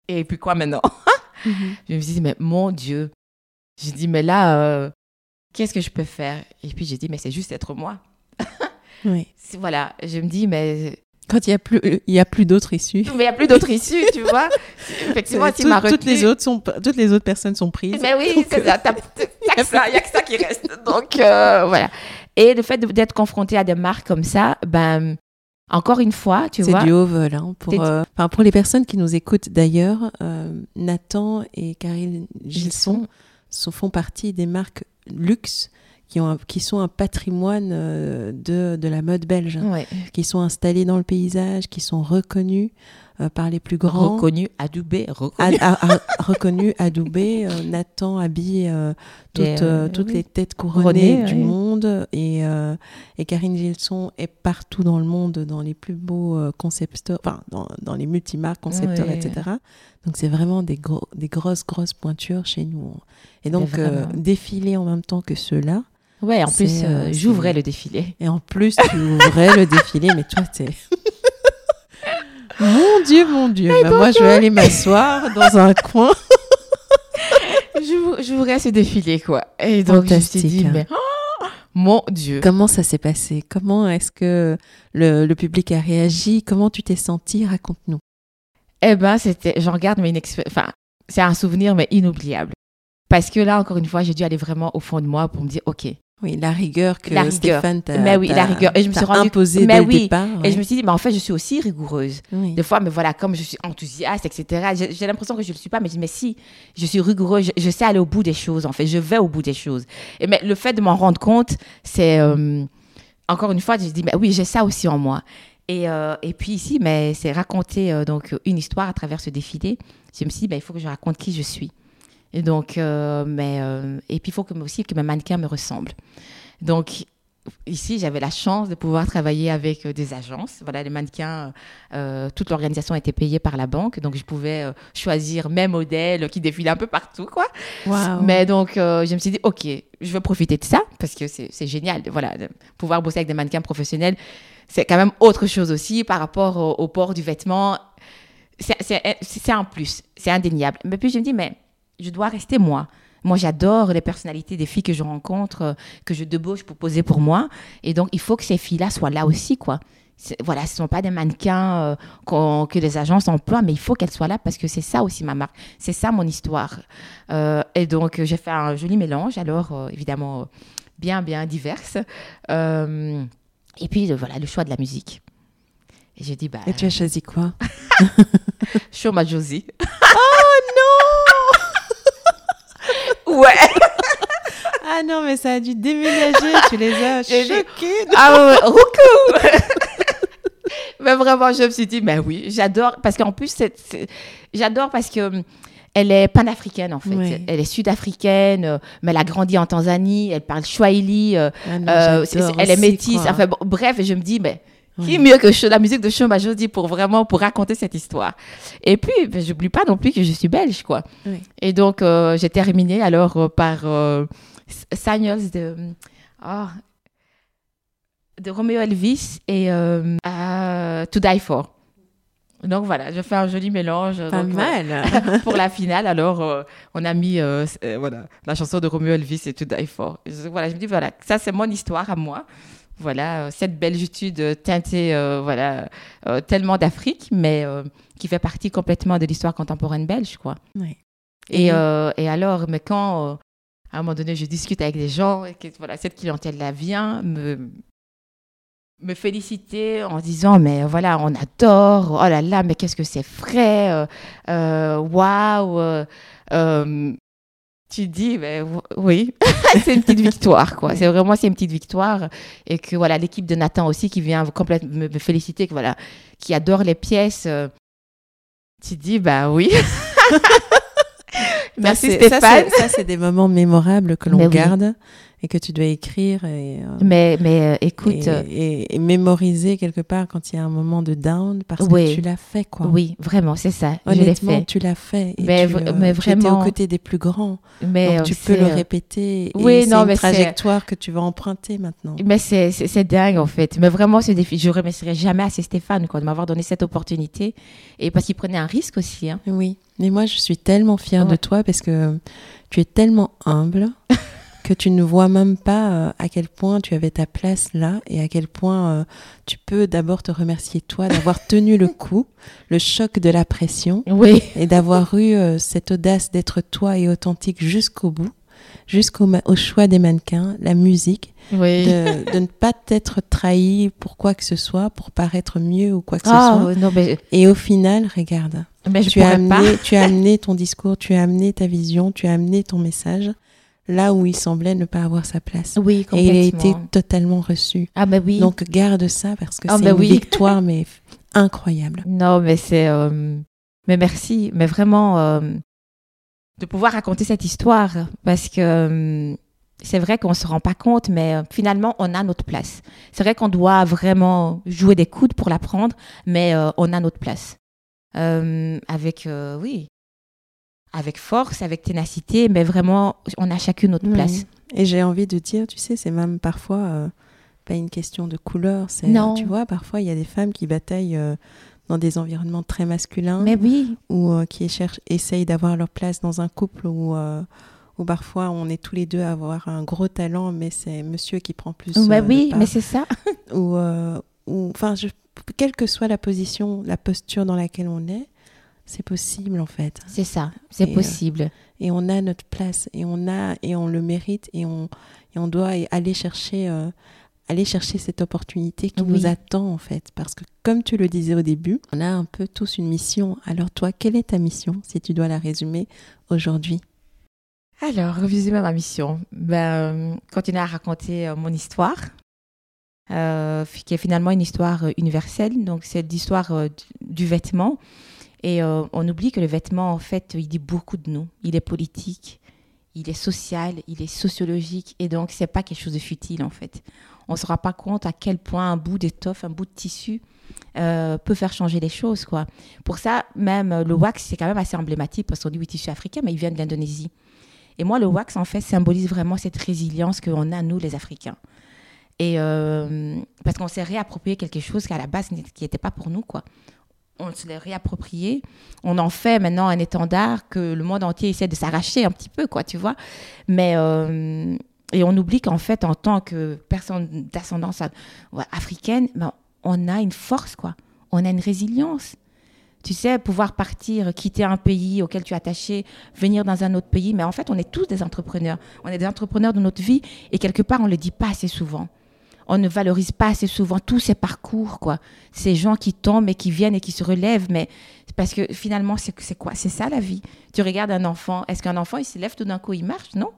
et puis quoi maintenant? *laughs* Mhm. Je me suis dit, mais mon Dieu. J'ai dit, mais là, euh, qu'est-ce que je peux faire? Et puis, j'ai dit, mais c'est juste être moi. Oui. *laughs* Voilà, je me dis, mais Quand il n'y a plus, il y a plus d'autres issues. mais il n'y a plus d'autre issue, tu vois. *laughs* Effectivement, C'est- tu m'as toutes, les autres sont, toutes les autres personnes sont prises. Mais oui, c'est ça. t'as- Il n'y a, que ça- y a que ça qui reste. Donc, euh, voilà. Et le fait d'être confronté à des marques comme ça, ben, encore une fois, tu vois. C'est du haut vol. Hein, pour, euh, pour les personnes qui nous écoutent d'ailleurs, euh, Nathan et Karine Gilson font partie des marques luxe qui, ont qui sont un patrimoine euh, de, de la mode belge, hein, qui sont installés dans le paysage, qui sont reconnus. Euh, par les plus grands. Reconnu, adoubé, reconnu. reconnu, adoubé. Euh, Nathan habille euh, toutes, toutes les têtes couronnées du monde. Et, et Karine Gilson est partout dans le monde, dans les plus beaux concepteurs, enfin, dans, dans les multimarques, concepteurs, etc. Donc, c'est vraiment des, gros, des grosses, grosses pointures chez nous. Et donc, défiler en même temps que ceux-là. Ouais, en plus, j'ouvrais le défilé. Et en plus, tu ouvrais le défilé, mais toi, t'es. *laughs* Mon Dieu, mon Dieu. Bah, moi, je vais aller m'asseoir dans un *laughs* coin. je, voudrais ce défilé, quoi. Et donc, je me suis dit, hein. mais oh, mon Dieu. Comment ça s'est passé? Comment est-ce que le, public a réagi? Comment tu t'es senti Raconte-nous. Eh ben, c'était, j'en garde mais une enfin, c'est un souvenir mais inoubliable. Parce que là, encore une fois, j'ai dû aller vraiment au fond de moi pour me dire, ok, oui, la rigueur que Stéphane t'a Mais oui, la rigueur. Et je me suis rendue imposée mais oui. départ. Et je me suis dit, mais en fait, je suis aussi rigoureuse. Des fois, mais voilà, comme je suis enthousiaste, etc. J'ai l'impression que je ne le suis pas, mais je dis, mais si, je suis rigoureuse, je, sais aller au bout des choses, en fait, je vais au bout des choses. Et mais le fait de m'en rendre compte, c'est euh, encore une fois, je dis, mais oui, j'ai ça aussi en moi. Et, euh, et puis ici, mais c'est raconter euh, donc une histoire à travers ce défilé. Je me suis dit, ben, il faut que je raconte qui je suis. Et donc, euh, mais, euh, et puis il faut que, aussi que mes mannequins me ressemblent. Donc, ici, j'avais la chance de pouvoir travailler avec euh, des agences. Voilà, les mannequins, toute l'organisation était payée par la banque, donc je pouvais choisir mes modèles qui défilaient un peu partout, quoi. Mais donc, je me suis dit, ok, je veux profiter de ça parce que c'est génial. Voilà, de pouvoir bosser avec des mannequins professionnels, c'est quand même autre chose aussi par rapport au, au port du vêtement. C'est un plus, c'est indéniable. Mais puis je me dis, mais je dois rester moi. Moi, j'adore les personnalités des filles que je rencontre, euh, que je débauche pour poser pour moi. Et donc, il faut que ces filles-là soient là aussi, quoi. Voilà, ce ne sont pas des mannequins euh, que les agences emploient, mais il faut qu'elles soient là parce que c'est ça aussi ma marque. C'est ça mon histoire. Euh, et donc, j'ai fait un joli mélange, alors évidemment bien, bien diverse. et puis, voilà, le choix de la musique. Et j'ai dit, bah. Et tu as choisi quoi? Show ma Josie. oh non Ouais. *laughs* ah non, mais ça a dû déménager, tu les as *laughs* choqués. *laughs* Ah ouais, ouais. mais vraiment, je me suis dit, mais oui, j'adore, parce qu'en plus, j'adore parce que hum, elle est panafricaine en fait. Elle est sud-africaine, euh, mais elle a grandi en Tanzanie. Elle parle Swahili. Euh, ah euh, elle est métisse. Enfin, bref, et je me dis, mais qui mieux que la musique de Choma Jody pour vraiment pour raconter cette histoire Et puis, ben, j'oublie pas non plus que je suis belge, quoi. Et donc, euh, j'ai terminé alors euh, par euh, Signals de, oh, de Romeo Elvis et To Die For. Donc voilà, je fais un joli mélange. Pas mal. *laughs* pour la finale, alors on a mis voilà, la chanson de Romeo Elvis et To Die For. voilà, je me dis, voilà, ça c'est mon histoire à moi voilà, euh, cette belgitude teintée, euh, voilà, euh, tellement d'Afrique, mais qui fait partie complètement de l'histoire contemporaine belge, quoi. Et, et, alors, mais quand, à un moment donné, je discute avec des gens, et que, voilà, cette clientèle-là vient me, me féliciter en disant, mais voilà, on adore, oh là là, mais qu'est-ce que c'est frais, waouh, tu dis, ben, oui, *laughs* c'est une petite victoire, quoi. C'est vraiment, c'est une petite victoire. Et que, voilà, l'équipe de Nathan aussi qui vient complètement me, féliciter, que, voilà, qui adore les pièces. Euh, tu dis, bah oui. *laughs* Merci Stéphane. Ça, c'est des moments mémorables que l'on garde et que tu dois écrire et, euh, mais, mais euh, écoute et, mémoriser quelque part quand il y a un moment de down parce que tu l'as fait quoi. Oui vraiment c'est ça honnêtement fait. tu l'as fait et mais, tu, euh, mais vraiment. aux côtés des plus grands. Mais donc tu peux le répéter oui non une trajectoire que tu vas emprunter maintenant. mais c'est dingue en fait. Mais vraiment ce défi je remercierai jamais assez Stéphane quoi de m'avoir donné cette opportunité et parce qu'il prenait un risque aussi hein. oui mais moi je suis tellement fière de toi parce que tu es tellement humble *laughs* que tu ne vois même pas euh, à quel point tu avais ta place là et à quel point euh, tu peux d'abord te remercier toi d'avoir *laughs* tenu le coup, le choc de la pression oui. et d'avoir eu euh, cette audace d'être toi et authentique jusqu'au bout. jusqu'au au choix des mannequins, la musique, Oui. de, de ne pas être trahi pour quoi que ce soit, pour paraître mieux ou quoi que ce Ah, soit. non, mais, Et au final, regarde, mais je tu as, pas. amené, tu as *laughs* amené ton discours, tu as amené ta vision, tu as amené ton message là où il semblait ne pas avoir sa place. Oui, Et il a été complètement. totalement reçu. Ah, bah oui. Donc garde ça parce que Ah, c'est bah une oui. victoire mais incroyable. *laughs* Non, mais c'est. euh, Mais merci. Mais vraiment, euh, de pouvoir raconter cette histoire. Parce que euh, c'est vrai qu'on ne se rend pas compte, mais finalement, on a notre place. C'est vrai qu'on doit vraiment jouer des coudes pour la prendre, mais on a notre place. Euh, avec, euh, oui, avec force, avec ténacité, mais vraiment, on a chacune notre Oui. place. Et j'ai envie de dire, tu sais, c'est même parfois euh, pas une question de couleur. C'est, Non. Tu vois, parfois il y a des femmes qui bataillent dans des environnements très masculins Mais oui, ou qui cherchent, essayent d'avoir leur place dans un couple où, où parfois on est tous les deux à avoir un gros talent, mais c'est monsieur qui prend plus. mais euh, oui, mais c'est ça. *laughs* ou, euh, ou enfin, je- quelle que soit la position, la posture dans laquelle on est, c'est possible en fait. C'est ça, c'est euh, possible. Et on a notre place et on a et on le mérite et on et on doit aller chercher euh, aller chercher cette opportunité qui Oui. nous attend en fait parce que comme tu le disais au début, on a un peu tous une mission. Alors toi, quelle est ta mission si tu dois la résumer aujourd'hui? Alors, résumer ma mission. Ben, euh, continuer à raconter euh, mon histoire, euh, qui est finalement une histoire euh, universelle. Donc, c'est l'histoire euh, du, vêtement. Et on oublie que le vêtement, en fait, il dit beaucoup de nous. Il est politique, il est social, il est sociologique. Et donc, c'est pas quelque chose de futile, en fait. On ne se rend pas compte à quel point un bout d'étoffe, un bout de tissu peut faire changer les choses, quoi. Pour ça, même le wax, c'est quand même assez emblématique parce qu'on dit oui, tissu africain, mais il vient de l'Indonésie. Et moi, le wax, en fait, symbolise vraiment cette résilience qu'on a, nous, les Africains. Et euh, parce qu'on s'est réapproprié quelque chose qui, à la base, n'était- pas pour nous, quoi. On se l'est réapproprié. On en fait maintenant un étendard que le monde entier essaie de s'arracher un petit peu, quoi, tu vois. Mais. euh, et on oublie qu'en fait, en tant que personne d'ascendance africaine, ben, on a une force, quoi. On a une résilience. Tu sais, pouvoir partir, quitter un pays auquel tu es attaché, venir dans un autre pays. Mais en fait, on est tous des entrepreneurs. On est des entrepreneurs de notre vie et quelque part, on ne le dit pas assez souvent. On ne valorise pas assez souvent tous ces parcours, quoi. Ces gens qui tombent et qui viennent et qui se relèvent. Mais parce que finalement, c'est quoi? C'est ça la vie. Tu regardes un enfant. Est-ce qu'un enfant, il se lève tout d'un coup, il marche? Non.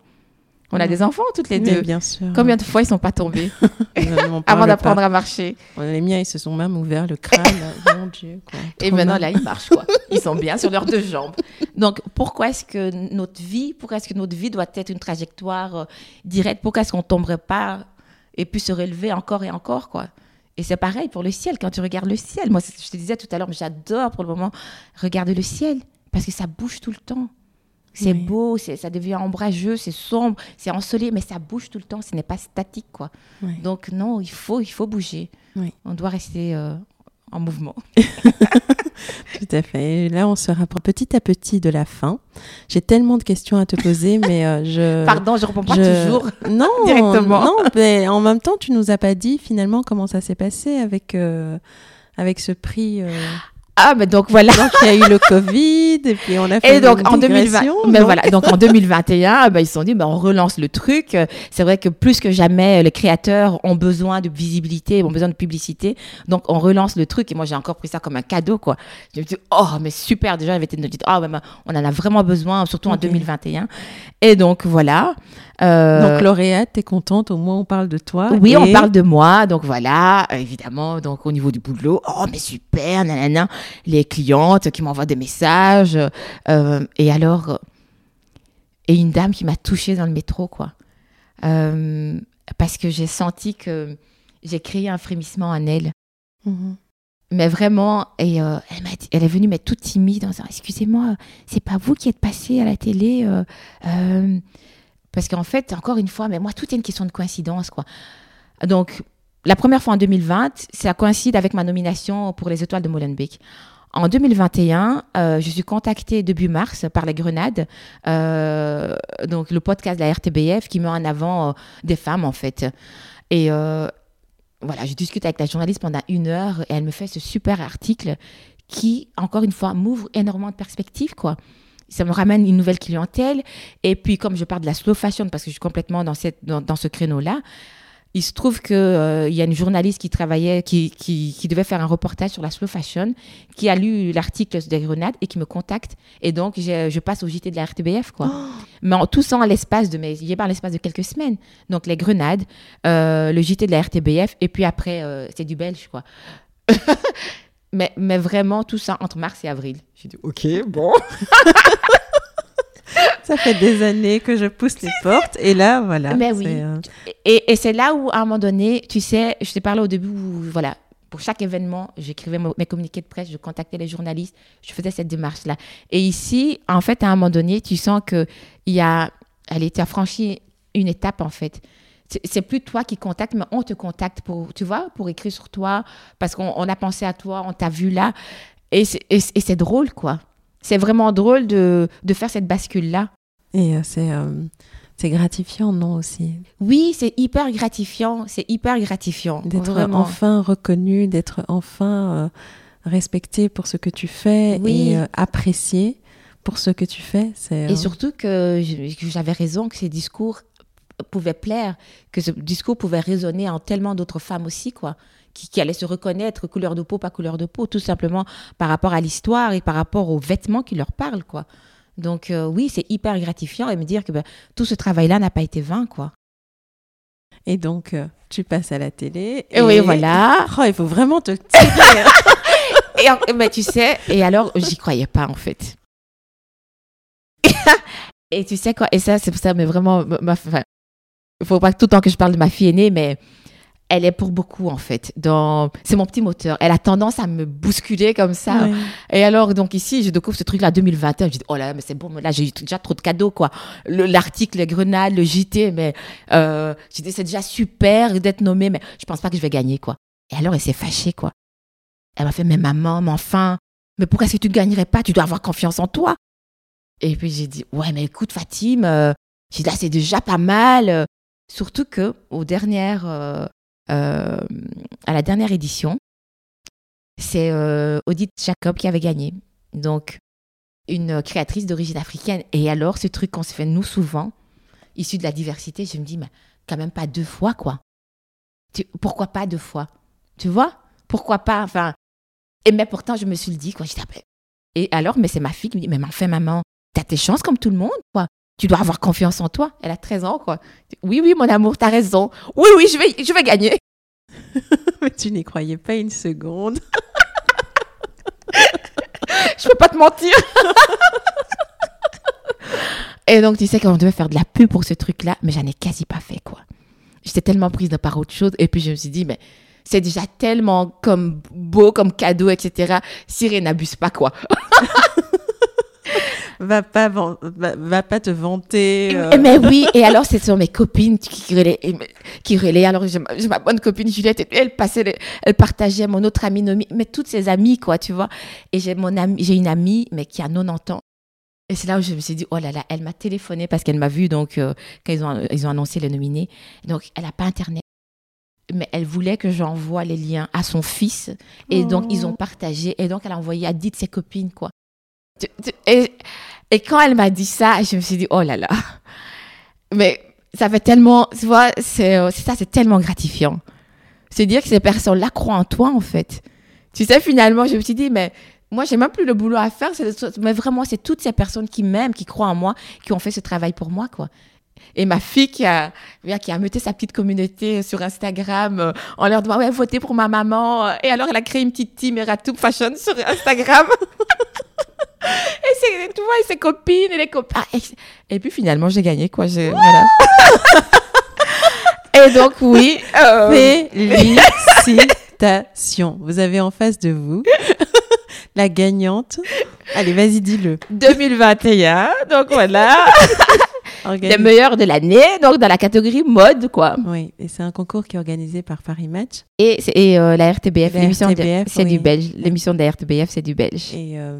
On a des enfants toutes les Mais deux. bien sûr. Combien de fois ils sont pas tombés? *laughs* On avant d'apprendre à marcher Les miens, ils se sont même ouverts le crâne. *laughs* Mon Dieu. Quoi. Et maintenant, mal. là, ils marchent, quoi. *laughs* Ils sont bien sur leurs deux jambes. Donc, pourquoi est-ce que notre vie, pourquoi est-ce que notre vie doit être une trajectoire euh, directe? Pourquoi est-ce qu'on ne tomberait pas et puis se relever encore et encore, quoi Et c'est pareil pour le ciel, quand tu regardes le ciel. Moi, je te disais tout à l'heure, mais j'adore pour le moment regarder le ciel parce que ça bouge tout le temps. C'est Oui. beau, ça devient ombrageux, c'est sombre, c'est ensoleillé, mais ça bouge tout le temps, ce n'est pas statique, quoi. Oui. Donc, non, il faut, il faut bouger. Oui. On doit rester euh, en mouvement. *laughs* Tout à fait. Et là, on se rapproche petit à petit de la fin. J'ai tellement de questions à te poser, mais euh, je. *laughs* Pardon, je ne réponds pas je- toujours. *laughs* Non, directement. Non, mais en même temps, tu nous as pas dit finalement comment ça s'est passé avec euh, avec ce prix. euh, Ah, mais donc voilà. Donc il y a eu le Covid et puis on a fait Et donc une en 2020, digression, mais donc- voilà, donc en 2021, ben, ils se sont dit, ben, on relance le truc. C'est vrai que plus que jamais, les créateurs ont besoin de visibilité, ont besoin de publicité. Donc on relance le truc. Et moi, j'ai encore pris ça comme un cadeau, quoi. Je me dis, oh, mais super. Déjà, j'avais été dit, oh, ben, ben, on en a vraiment besoin, surtout en Ok. 2021. Et donc voilà. Euh, Donc lauréate, t'es contente, au moins on parle de toi. oui, on parle de moi, donc voilà, euh, évidemment, donc au niveau du boulot, oh mais super, nanana, les clientes qui m'envoient des messages, euh, et alors, et une dame qui m'a touchée dans le métro, quoi, Euh, parce que j'ai senti que j'ai créé un frémissement en elle, Mhm. mais vraiment, et euh, elle, m'a dit- elle est venue, mais toute timide, en disant, excusez-moi, c'est pas vous qui êtes passé à la télé euh, euh, Parce qu'en fait, encore une fois, mais moi, tout est une question de coïncidence, quoi. Donc, la première fois en 2020, ça coïncide avec ma nomination pour les Étoiles de Molenbeek. En 2021, euh, je suis contactée début mars par les Grenades, euh, donc le podcast de la RTBF qui met en avant euh, des femmes en fait. Et voilà, je discute avec la journaliste pendant une heure et elle me fait ce super article qui, encore une fois, m'ouvre énormément de perspectives quoi. Ça me ramène une nouvelle clientèle. Et puis, comme je parle de la slow fashion, parce que je suis complètement dans, cette, dans, dans ce créneau-là, il se trouve qu'il euh, y a une journaliste qui travaillait, qui, qui, qui, devait faire un reportage sur la slow fashion, qui a lu l'article des grenades et qui me contacte. Et donc, je passe au JT de la RTBF, quoi. Oh. Mais en, tout ça en l'espace de, il l'espace de quelques semaines. Donc, les grenades, euh, le JT de la RTBF, et puis après, euh, c'est du belge, quoi. *laughs* mais, mais vraiment, tout ça entre mars et avril. J'ai dit, OK, bon. *laughs* Ça fait des années que je pousse les portes et là, voilà. Mais oui. Euh, et, et c'est là où, à un moment donné, tu sais, je t'ai parlé au début, où, voilà, pour chaque événement, j'écrivais mes communiqués de presse, je contactais les journalistes, je faisais cette démarche-là. Et ici, en fait, à un moment donné, tu sens que il y a, elle était franchi une étape, en fait. C'est plus toi qui contacte, mais on te contacte pour, tu vois, pour écrire sur toi, parce qu'on a pensé à toi, on t'a vu là. Et c'est drôle, quoi. C'est vraiment drôle de, de faire cette bascule-là. Et euh, c'est euh, c'est gratifiant, non aussi? Oui, c'est hyper gratifiant. C'est hyper gratifiant. D'être enfin reconnu, d'être enfin euh, respecté pour ce que tu fais et apprécié pour ce que tu fais. Et surtout que j'avais raison, que ces discours pouvaient plaire, que ce discours pouvait résonner en tellement d'autres femmes aussi, quoi qui, allaient se reconnaître couleur de peau, pas couleur de peau, tout simplement par rapport à l'histoire et par rapport aux vêtements qui leur parlent, quoi. Donc euh, oui, c'est hyper gratifiant et me dire que ben, tout ce travail-là n'a pas été vain, quoi. Et donc, euh, tu passes à la télé. Et, oui, voilà. *laughs* Oh, il faut vraiment te tirer. *laughs* et, mais tu sais, et alors, j'y croyais pas, en fait. *laughs* et tu sais quoi, et ça, c'est pour ça, mais vraiment, ma, faut pas tout le temps que je parle de ma fille aînée, mais elle est pour beaucoup en fait. Dans... C'est mon petit moteur. Elle a tendance à me bousculer comme ça. Et alors, donc ici, je découvre ce truc-là 2021. Je dis, oh là, mais c'est bon, là, j'ai déjà trop de cadeaux, quoi. L'article, les grenades, le JT, mais euh, j'ai dit, c'est déjà super d'être nommée, mais je pense pas que je vais gagner, quoi. Et alors, elle s'est fâchée, quoi. Elle m'a fait, mais maman, mais enfin, mais pourquoi est-ce que tu ne gagnerais pas? Tu dois avoir confiance en toi. Et puis j'ai dit, ouais, mais écoute, Fatim, euh, j'ai dit, là, c'est déjà pas mal. Surtout que euh, euh, à la dernière édition, c'est euh, Odile Jacob qui avait gagné. Donc, une créatrice d'origine africaine. Et alors, ce truc qu'on se fait nous souvent, issu de la diversité, je me dis, mais quand même pas deux fois, quoi. pourquoi pas deux fois? Tu vois? Pourquoi pas? Enfin, et mais pourtant, je me suis dit, quoi. Ben. Et alors, mais c'est ma fille qui me dit, mais enfin, maman, t'as tes chances comme tout le monde, quoi tu dois avoir confiance en toi. Elle a 13 ans, quoi. Oui, oui, mon amour, t'as raison. Oui, oui, je vais, je vais gagner. *laughs* Mais tu n'y croyais pas une seconde. je peux pas te mentir. Et donc, tu sais qu'on devait faire de la pub pour ce truc-là, mais j'en ai quasi pas fait, quoi. J'étais tellement prise de par autre chose. Et puis, je me suis dit, mais c'est déjà tellement comme beau, comme cadeau, etc. Sirène n'abuse pas, quoi *laughs* va pas, va, pas te vanter. Euh. Mais oui, et alors c'est sur mes copines qui relaient. Qui relaient. Alors j'ai ma bonne copine Juliette, elle passait, elle partageait mon autre amie Nomi, mais toutes ses amies, quoi, tu vois. Et j'ai mon ami, j'ai une amie, mais qui a 90 ans. Et c'est là où je me suis dit, oh là là, elle m'a téléphoné parce qu'elle m'a vu donc euh, quand ils ont, ils ont annoncé les nominés. Donc elle n'a pas Internet mais elle voulait que j'envoie les liens à son fils. Et donc, ils ont oh. partagé. Et donc, elle a envoyé à 10 de ses copines, quoi. Et, quand elle m'a dit ça, je me suis dit, oh là là. Mais ça fait tellement, tu vois, c'est ça, c'est tellement gratifiant. C'est dire que ces personnes-là croient en toi, en fait. Tu sais, finalement, je me suis dit, mais moi, j'ai même plus le boulot à faire. Mais vraiment, c'est toutes ces personnes qui m'aiment, qui croient en moi, qui ont fait ce travail pour moi, quoi. Et ma fille qui a, qui a muté sa petite communauté sur Instagram euh, en leur disant, ouais, votez pour ma maman. Et alors, elle a créé une petite team Eratou Fashion sur Instagram. *laughs* *laughs* et c'est, tu vois, et ses copines et les copains. Et, puis finalement, j'ai gagné, quoi. J'ai, voilà. *laughs* et donc, oui. Euh... Félicitations. Vous avez en face de vous *laughs* la gagnante. Allez, vas-y, dis-le. 2021. Donc voilà. Les meilleurs de l'année, donc dans la catégorie mode, quoi. Oui, et c'est un concours qui est organisé par Paris Match. Et, et euh, la RTBF, l'émission c'est du belge. L'émission de la RTBF, c'est du belge. Et euh,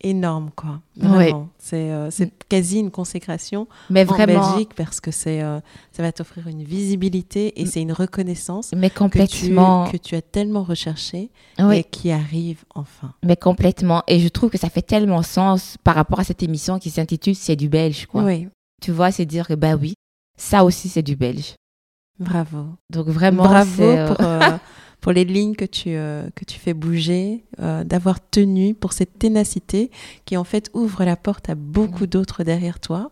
énorme, quoi. Vraiment. C'est euh, c'est quasi une consécration Mais en Belgique parce que c'est euh, ça va t'offrir une visibilité et c'est une reconnaissance mais que tu, complètement. que tu as tellement recherché Oui. et qui arrive enfin. Mais complètement. Et je trouve que ça fait tellement sens par rapport à cette émission qui s'intitule C'est du belge, quoi. Oui, Tu vois, c'est dire que, bah oui, ça aussi, c'est du belge. bravo. Donc vraiment, Bravo euh, pour, euh, *laughs* pour les lignes que tu, euh, que tu fais bouger, euh, d'avoir tenu, pour cette ténacité qui en fait ouvre la porte à beaucoup d'autres derrière toi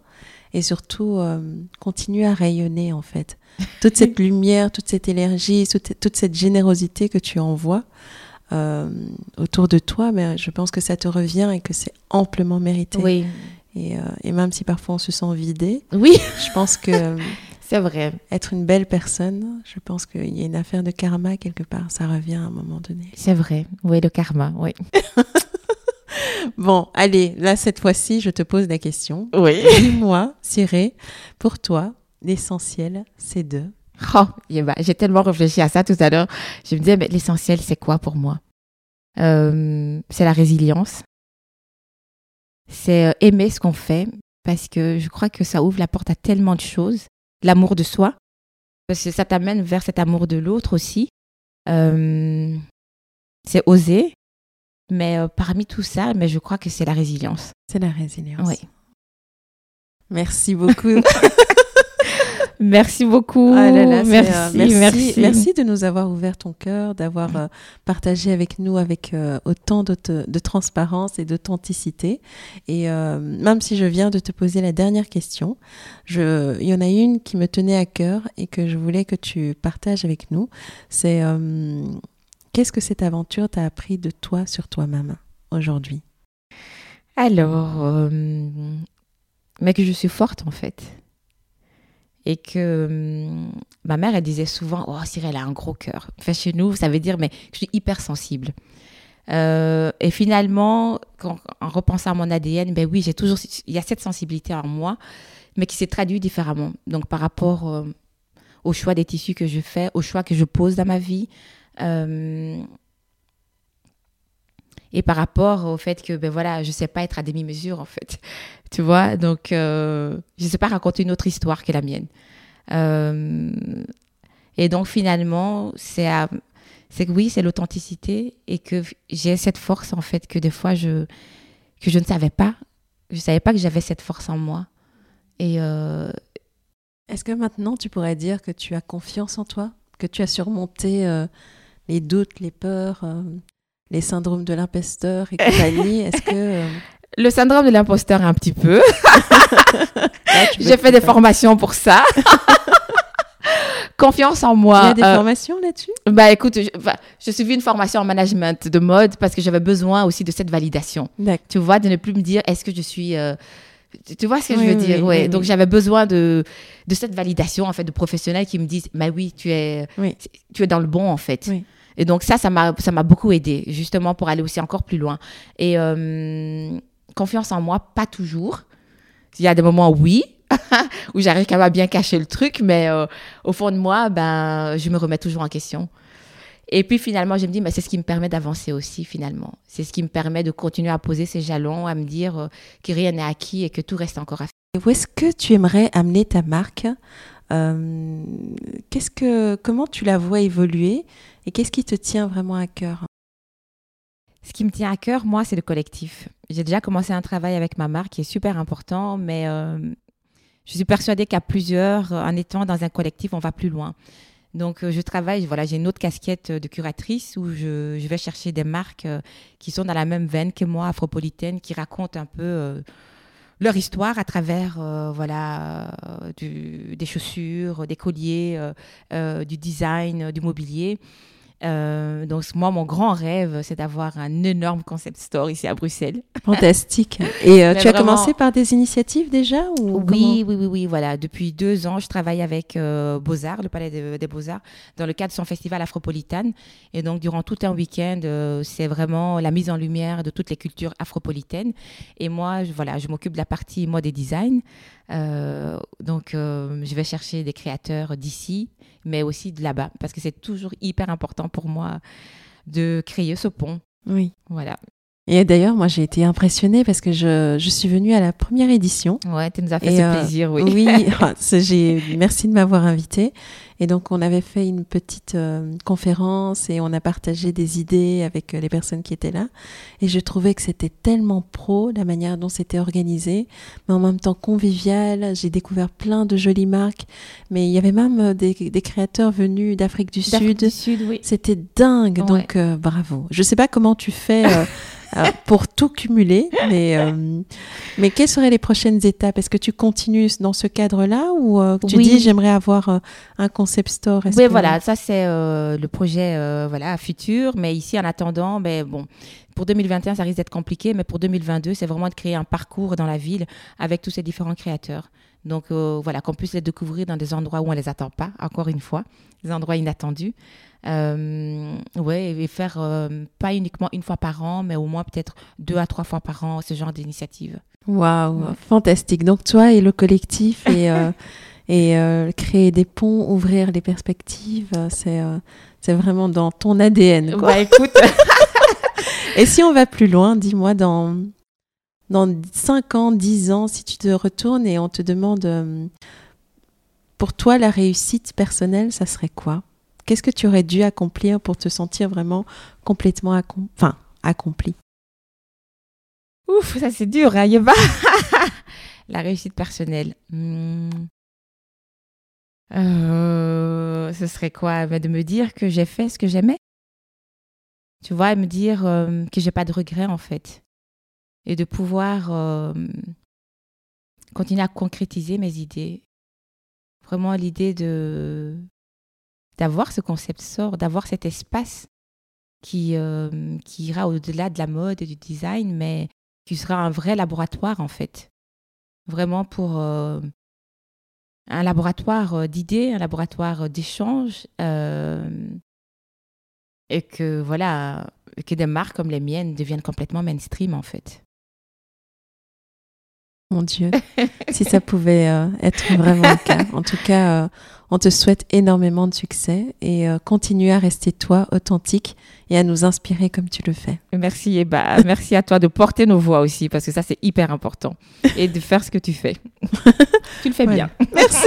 et surtout euh, continue à rayonner en fait. *laughs* Toute cette lumière, toute cette énergie, toute, toute cette générosité que tu envoies autour de toi, mais je pense que ça te revient et que c'est amplement mérité. Oui, Et, et même si parfois on se sent vidé, oui, je pense que *laughs* c'est vrai. être une belle personne, je pense qu'il y a une affaire de karma quelque part. Ça revient à un moment donné. C'est vrai. Oui, le karma, oui. *laughs* Bon, allez, là, cette fois-ci, je te pose la question. Oui. Dis-moi, Cyré, pour toi, l'essentiel, c'est de? Oh, eh ben, j'ai tellement réfléchi à ça tout à l'heure. Je me disais, mais l'essentiel, c'est quoi pour moi? Euh, C'est la résilience. C'est euh, aimer ce qu'on fait parce que je crois que ça ouvre la porte à tellement de choses. L'amour de soi, parce que ça t'amène vers cet amour de l'autre aussi. Euh, c'est oser, mais euh, parmi tout ça, mais je crois que c'est la résilience. C'est la résilience. Oui. Merci beaucoup. *laughs* Merci beaucoup. Ah là là, c'est, merci, euh, merci, merci, merci de nous avoir ouvert ton cœur, d'avoir euh, partagé avec nous avec euh, autant de, te- de transparence et d'authenticité. Et euh, même si je viens de te poser la dernière question, je, il y en a une qui me tenait à cœur et que je voulais que tu partages avec nous. C'est euh, qu'est-ce que cette aventure t'a appris de toi sur toi-même aujourd'hui? Alors, euh, mais que je suis forte en fait. Et que hum, ma mère, elle disait souvent Oh, Cyril, elle a un gros cœur. Enfin, chez nous, ça veut dire, mais je suis hyper sensible. Euh, et finalement, quand, en repensant à mon ADN, ben oui, j'ai toujours, il y a cette sensibilité en moi, mais qui s'est traduite différemment. Donc, par rapport euh, au choix des tissus que je fais, au choix que je pose dans ma vie, euh, et par rapport au fait que ben voilà je sais pas être à demi mesure en fait. *laughs* Tu vois donc euh, je sais pas raconter une autre histoire que la mienne. Euh, et donc finalement c'est que oui c'est l'authenticité et que j'ai cette force en fait que des fois je que je ne savais pas. Je savais pas que j'avais cette force en moi. Et euh, Est-ce que maintenant tu pourrais dire que tu as confiance en toi, que tu as surmonté euh, les doutes, les peurs, les syndromes de l'imposteur et *laughs* compagnie Est-ce que euh, le syndrome de l'imposteur un petit peu peux j'ai fait des formations pour ça *laughs* confiance en moi Il y a des euh, formations là-dessus? Bah écoute, je, enfin, je une formation en management de mode parce que j'avais besoin aussi de cette validation. Tu vois, de ne plus me dire est-ce que je suis. euh, tu- vois ce que Oui, je veux oui, dire? oui, ouais. Donc j'avais besoin de, de cette validation en fait de professionnels qui me disent bah oui tu es Oui. tu es dans le bon en fait. Et donc ça ça m'a beaucoup aidé justement pour aller aussi encore plus loin. Et euh, confiance en moi pas toujours. Il y a des moments oui *laughs* où j'arrive quand à bien cacher le truc, mais euh, au fond de moi, ben, je me remets toujours en question. Et puis finalement, je me dis, mais c'est ce qui me permet d'avancer aussi finalement. C'est ce qui me permet de continuer à poser ces jalons, à me dire euh, que rien n'est acquis et que tout reste encore à faire. Où est-ce que tu aimerais amener ta marque? Qu'est-ce que, comment tu la vois évoluer? Et qu'est-ce qui te tient vraiment à cœur? Ce qui me tient à cœur, moi, c'est le collectif. J'ai déjà commencé un travail avec ma marque qui est super important, mais euh, je suis persuadée qu'à plusieurs, en étant dans un collectif, on va plus loin. Donc, euh, je travaille, voilà, j'ai une autre casquette de curatrice où je, vais chercher des marques euh, qui sont dans la même veine que moi, afropolitaine, qui racontent un peu leur histoire à travers, voilà, des chaussures, des colliers, du design, du mobilier. Euh, donc moi, mon grand rêve, c'est d'avoir un énorme concept store ici à Bruxelles. *laughs* Fantastique. Et euh, tu as commencé par des initiatives déjà ou Oui, oui, oui, oui, voilà. Depuis deux ans, je travaille avec euh, Beaux-Arts, le Palais de- des Beaux-Arts, dans le cadre de son festival afropolitane. Et donc, durant tout un week-end, c'est vraiment la mise en lumière de toutes les cultures afropolitaines. Et moi, je, voilà, je m'occupe de la partie mode et design. Euh, donc, euh, je vais chercher des créateurs d'ici, mais aussi de là-bas, parce que c'est toujours hyper important pour moi de créer ce pont. Oui. Voilà. Et d'ailleurs, moi, j'ai été impressionnée parce que je, je, suis venue à la première édition. Ouais, tu nous as fait ce plaisir, oui. Oui, *laughs* *laughs* merci de m'avoir invitée. Et donc, on avait fait une petite euh, conférence et on a partagé des idées avec euh, les personnes qui étaient là. Et je trouvais que c'était tellement pro, la manière dont c'était organisé, mais en même temps convivial. J'ai découvert plein de jolies marques, mais il y avait même euh, des, des créateurs venus d'Afrique du Sud. Du Sud oui. C'était dingue, donc bravo. Je sais pas comment tu fais. *laughs* pour tout cumuler. Mais, euh, mais quelles seraient les prochaines étapes? Est-ce que tu continues dans ce cadre-là ou euh, tu dis j'aimerais avoir euh, un concept store? Oui, voilà, ça c'est le projet voilà, futur. Mais ici, en attendant, mais ben, bon, pour 2021, ça risque d'être compliqué, mais pour 2022, c'est vraiment de créer un parcours dans la ville avec tous ces différents créateurs. Donc voilà, qu'on puisse les découvrir dans des endroits où on ne les attend pas, encore une fois, des endroits inattendus. Euh, ouais, et faire euh, pas uniquement une fois par an, mais au moins peut-être deux à trois fois par an, ce genre d'initiative. Waouh, fantastique. Donc toi et le collectif et, euh, *laughs* et créer des ponts, ouvrir les perspectives, c'est c'est vraiment dans ton ADN. Quoi. Bah écoute. *laughs* et si on va plus loin, dis-moi dans dans 5 ans, 10 ans, si tu te retournes et on te demande pour toi la réussite personnelle, ça serait quoi? Qu'est-ce que tu aurais dû accomplir pour te sentir vraiment complètement accompli? Ouf, ça c'est dur, hein, *laughs* La réussite personnelle. Hmm. Euh, ce serait quoi? Bah, De me dire que j'ai fait ce que j'aimais. Tu vois, me dire euh, que j'ai pas de regrets en fait. Et de pouvoir euh, continuer à concrétiser mes idées. Vraiment l'idée de d'avoir ce concept sort, d'avoir cet espace qui, euh, qui ira au-delà de la mode et du design, mais qui sera un vrai laboratoire en fait. Vraiment pour euh, un laboratoire d'idées, un laboratoire d'échanges. et que voilà, que des marques comme les miennes deviennent complètement mainstream en fait. Mon Dieu, *laughs* si ça pouvait être vraiment le cas. En tout cas, on te souhaite énormément de succès et euh, continue à rester toi, authentique et à nous inspirer comme tu le fais. Merci Eba, *laughs* merci à toi de porter nos voix aussi parce que ça c'est hyper important et de faire ce que tu fais. *laughs* tu le fais bien. Merci.